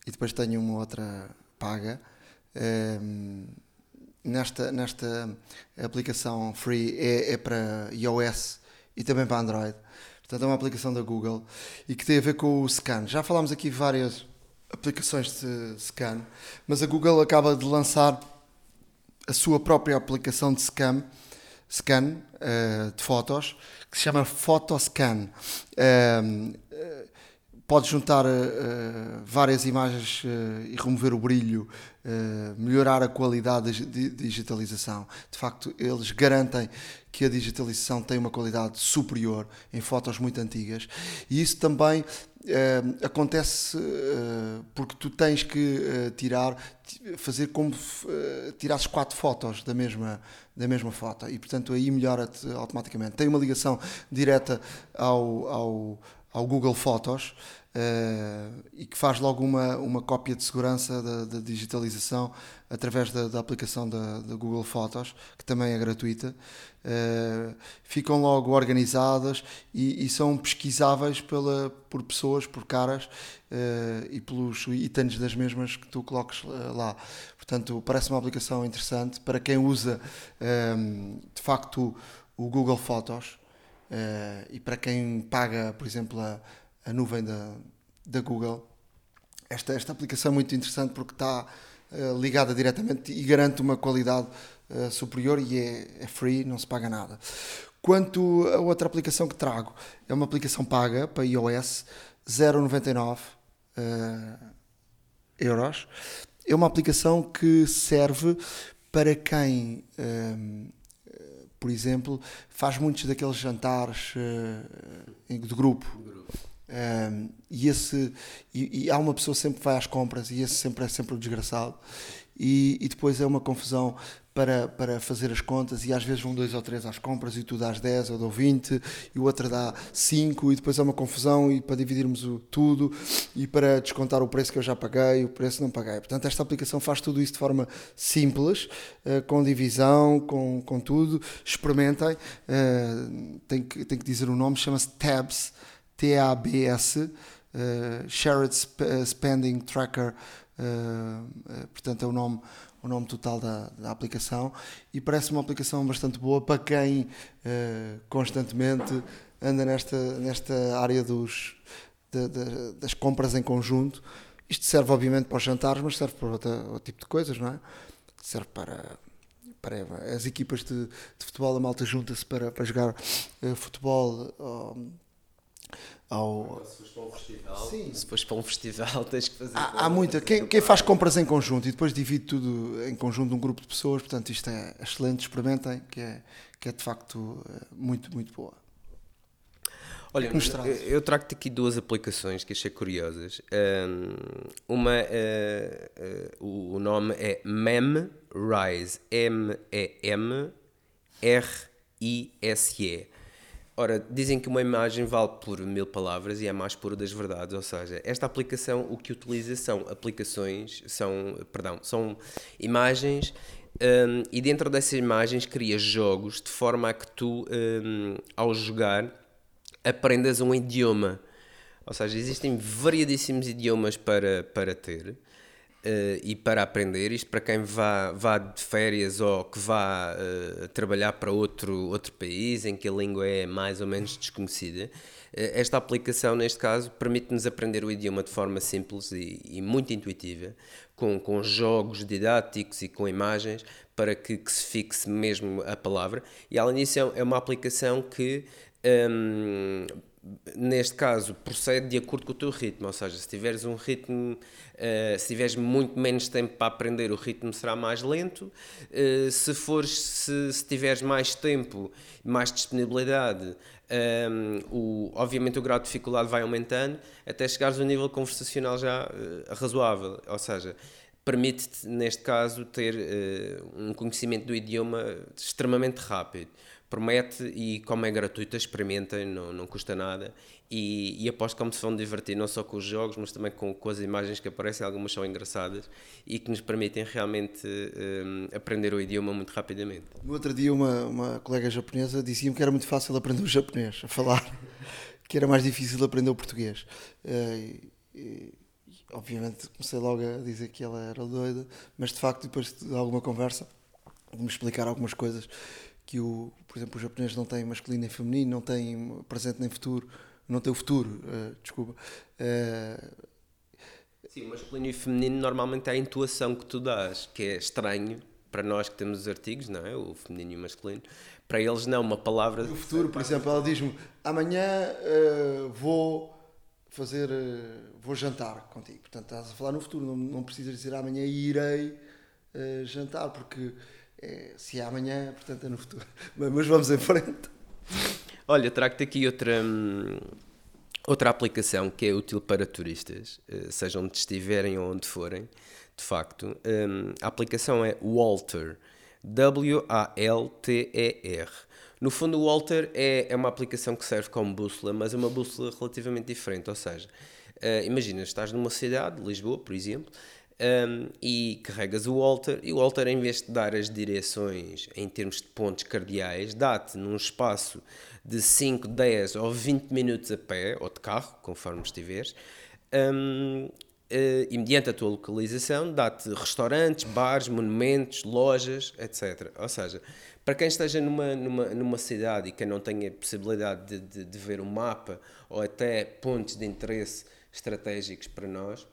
e depois tenho uma outra paga. Um, nesta, nesta aplicação free é, é para iOS e também para Android. Portanto, é uma aplicação da Google e que tem a ver com o scan. Já falámos aqui várias aplicações de scan, mas a Google acaba de lançar a sua própria aplicação de scan, scan uh, de fotos, que se chama Photoscan. Uh, uh, pode juntar várias imagens e remover o brilho, melhorar a qualidade de digitalização. De facto, eles garantem que a digitalização tem uma qualidade superior em fotos muito antigas e isso também Uh, acontece uh, porque tu tens que uh, tirar, fazer como tirasses quatro fotos da mesma, da mesma foto e portanto aí melhora-te automaticamente. Tem uma ligação direta ao, ao, ao Google Fotos e que faz logo uma, uma cópia de segurança da, da digitalização através da, da aplicação da, da, Google Fotos, que também é gratuita. Uh, ficam logo organizadas e, e, são pesquisáveis pela, por pessoas, por caras uh, e pelos itens das mesmas que tu coloques lá. Portanto, parece uma aplicação interessante para quem usa um, de facto o Google Fotos uh, e para quem paga, por exemplo, a, a nuvem da, da Google. Esta, esta aplicação é muito interessante porque está uh, ligada diretamente e garante uma qualidade uh, superior e é, é, free, não se paga nada. Quanto a outra aplicação que trago, é uma aplicação paga para iOS, 0,99 uh, euros. É uma aplicação que serve para quem, por exemplo, faz muitos daqueles jantares de grupo um, e, esse, e, e, há uma pessoa sempre que vai às compras e esse sempre é sempre o desgraçado. E, e, depois é uma confusão para, para fazer as contas e às vezes vão dois ou três às compras e tu dás 10, eu dou 20 e o outro dá 5 e depois é uma confusão e para dividirmos o tudo e para descontar o preço que eu já paguei, o preço não paguei. Portanto, esta aplicação faz tudo isso de forma simples, uh, com divisão, com, com tudo. Experimentem, uh, tem, que, tem que dizer o nome, chama-se Tabs TABS, uh, Shared eh, Spending Tracker, uh, portanto é o nome, o nome total da, da aplicação e parece uma aplicação bastante boa para quem constantemente anda nesta, nesta área dos, de, de, das compras em conjunto. Isto serve obviamente para os jantares, mas serve para outro, tipo de coisas, não é? Serve para para as equipas de, de futebol, a malta junta-se para, para jogar uh, futebol ao. Se fores para um festival, Sim. se fores para um festival tens que fazer. Há, há muita. Quem, quem, faz compras em conjunto e depois divide tudo em conjunto um grupo de pessoas, portanto, isto é excelente, experimentem, que é, que é de facto eh, muito, muito boa. Olha, eu trago-te aqui duas aplicações que achei curiosas. uma, uh, uh, o nome é MEMRISE, M-E-M-R-I-S-E. Ora, dizem que uma imagem vale por mil palavras e é mais pura das verdades, ou seja, esta aplicação o que utiliza são aplicações, são, perdão, são imagens um, e dentro dessas imagens cria jogos de forma a que tu, um, ao jogar, aprendas um idioma. Ou seja, existem variadíssimos idiomas para, para ter. Uh, e para aprender, isto para quem vá, vá de férias ou que vá uh, trabalhar para outro, outro país em que a língua é mais ou menos desconhecida, uh, esta aplicação, neste caso, permite-nos aprender o idioma de forma simples e, e, muito intuitiva, com, com jogos didáticos e com imagens, para que, que se fixe mesmo a palavra. E além disso, é, é uma aplicação que. Um, neste caso, procede de acordo com o teu ritmo, ou seja, se tiveres um ritmo, uh, se tiveres muito menos tempo para aprender, o ritmo será mais lento. Uh, se fores, se, se tiveres mais tempo, mais disponibilidade, um, ehm, o, obviamente o grau de dificuldade vai aumentando até chegares a um nível conversacional já uh, razoável, ou seja, permite-te, neste caso, ter um conhecimento do idioma extremamente rápido promete e como é gratuita, experimentem, não, não custa nada e, e aposto como se vão divertir não só com os jogos, mas também com, com as imagens que aparecem, algumas são engraçadas e que nos permitem realmente um, aprender o idioma muito rapidamente. No outro dia uma, uma colega japonesa dizia-me que era muito fácil aprender o japonês, a falar, que era mais difícil aprender o português. Uh, e, obviamente comecei logo a dizer que ela era doida, mas de facto depois de alguma conversa, de me explicar algumas coisas que o, por exemplo, os japoneses não têm masculino nem feminino, não têm presente nem futuro, não têm o futuro, uh, desculpa. Uh, Sim, masculino e feminino normalmente é a intuação que tu dás, que é estranho para nós que temos os artigos, não é? O feminino e o masculino. Para eles não, uma palavra... O futuro, por exemplo, ela diz-me, amanhã uh, vou fazer, vou jantar contigo. Portanto, estás a falar no futuro, não, não precisas dizer amanhã irei jantar, porque é, se é amanhã, portanto é no futuro. Mas vamos em frente. Olha, trago-te aqui outra, outra aplicação que é útil para turistas, seja onde estiverem ou onde forem, de facto. a aplicação é Walter, W-A-L-T-E-R. No fundo, o Walter é, é uma aplicação que serve como bússola, mas é uma bússola relativamente diferente. Ou seja, uh, imagina, estás numa cidade, Lisboa, por exemplo, um, e carregas o Walter, e o Walter, em vez de dar as direções em termos de pontos cardeais, dá-te num espaço de 5, 10 ou 20 minutos a pé, ou de carro, conforme estiveres, um, Uh, e mediante a tua localização, dá-te restaurantes, bares, monumentos, lojas, etc. Ou seja, para quem esteja numa, numa, numa cidade e quem não tenha possibilidade de, de, de ver um mapa ou até pontos de interesse estratégicos para nós,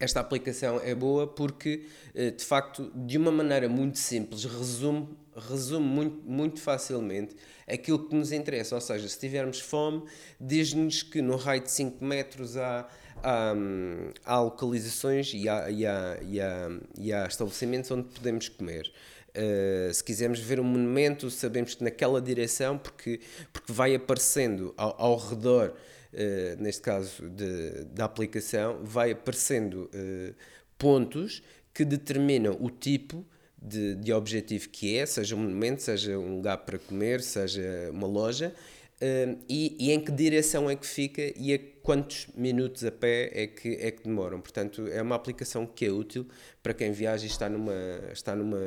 esta aplicação é boa porque, uh, de facto, de uma maneira muito simples, resume, resume muito, muito facilmente aquilo que nos interessa. Ou seja, se tivermos fome, diz-nos que no raio de 5 metros há há, há localizações e há, e, há, e, há, e há estabelecimentos onde podemos comer. Uh, se quisermos ver um monumento, sabemos que naquela direção, porque, porque vai aparecendo ao, ao redor, uh, neste caso de, da aplicação, vai aparecendo uh, pontos que determinam o tipo de, de objetivo que é, seja um monumento, seja um lugar para comer, seja uma loja, Uh, e, e, em que direção é que fica e a quantos minutos a pé é que, é que demoram. Portanto, é uma aplicação que é útil para quem viaja e está numa, está numa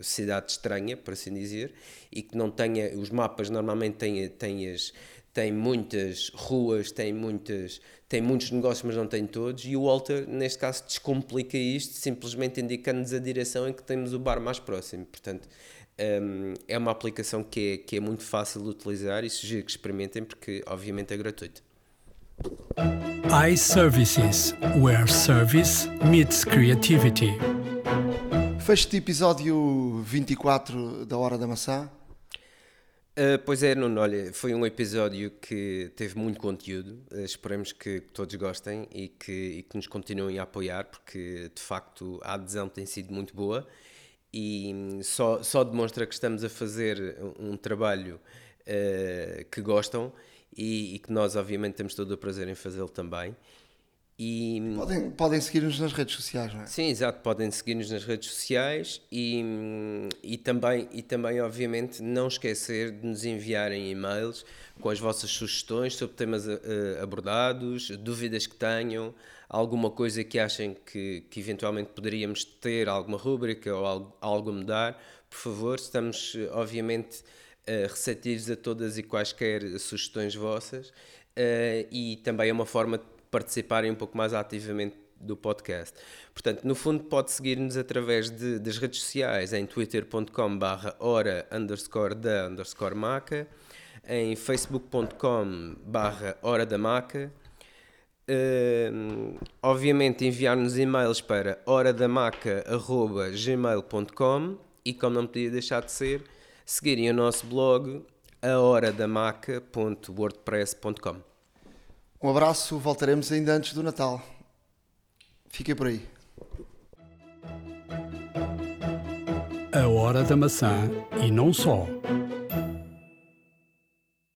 cidade estranha, por assim dizer, e que não tenha. Os mapas normalmente têm, têm, as, têm muitas ruas, têm, muitas, têm muitos negócios, mas não têm todos. E o Walter, neste caso, descomplica isto, simplesmente indicando-nos a direção em que temos o bar mais próximo. Portanto um, é uma aplicação que é, que é muito fácil de utilizar e sugiro que experimentem porque obviamente é gratuito. iServices, where service meets creativity. Fecho de episódio 24 da Hora da Maçã. Uh, pois é, Nuno, olha, foi um episódio que teve muito conteúdo. Uh, esperemos que, que, todos gostem e que, e que nos continuem a apoiar, porque de facto a adesão tem sido muito boa e só, só demonstra que estamos a fazer um trabalho uh, que gostam e, e, que nós, obviamente, temos todo o prazer em fazê-lo também. E, podem podem seguir-nos nas redes sociais, não é? Sim, exato, podem seguir-nos nas redes sociais e, e, também, e também, obviamente, não esquecer de nos enviarem e-mails com as vossas sugestões sobre temas uh, abordados, dúvidas que tenham alguma coisa que achem que, que eventualmente poderíamos ter, alguma rúbrica ou algo, algo a mudar, por favor, estamos obviamente uh, receptivos a todas e quaisquer sugestões vossas uh, e também é uma forma de participarem um pouco mais ativamente do podcast. Portanto, no fundo, pode seguir-nos através de, das redes sociais em twitter.com barra hora underscore da underscore maca, em facebook.com barra hora da maca, Uh, obviamente enviar-nos e-mails para horadamaca.gmail.com e como não podia deixar de ser, seguirem o nosso blog ahoradamaca.wordpress.com Um abraço, voltaremos ainda antes do Natal. Fiquem por aí. A Hora da Maçã e não só.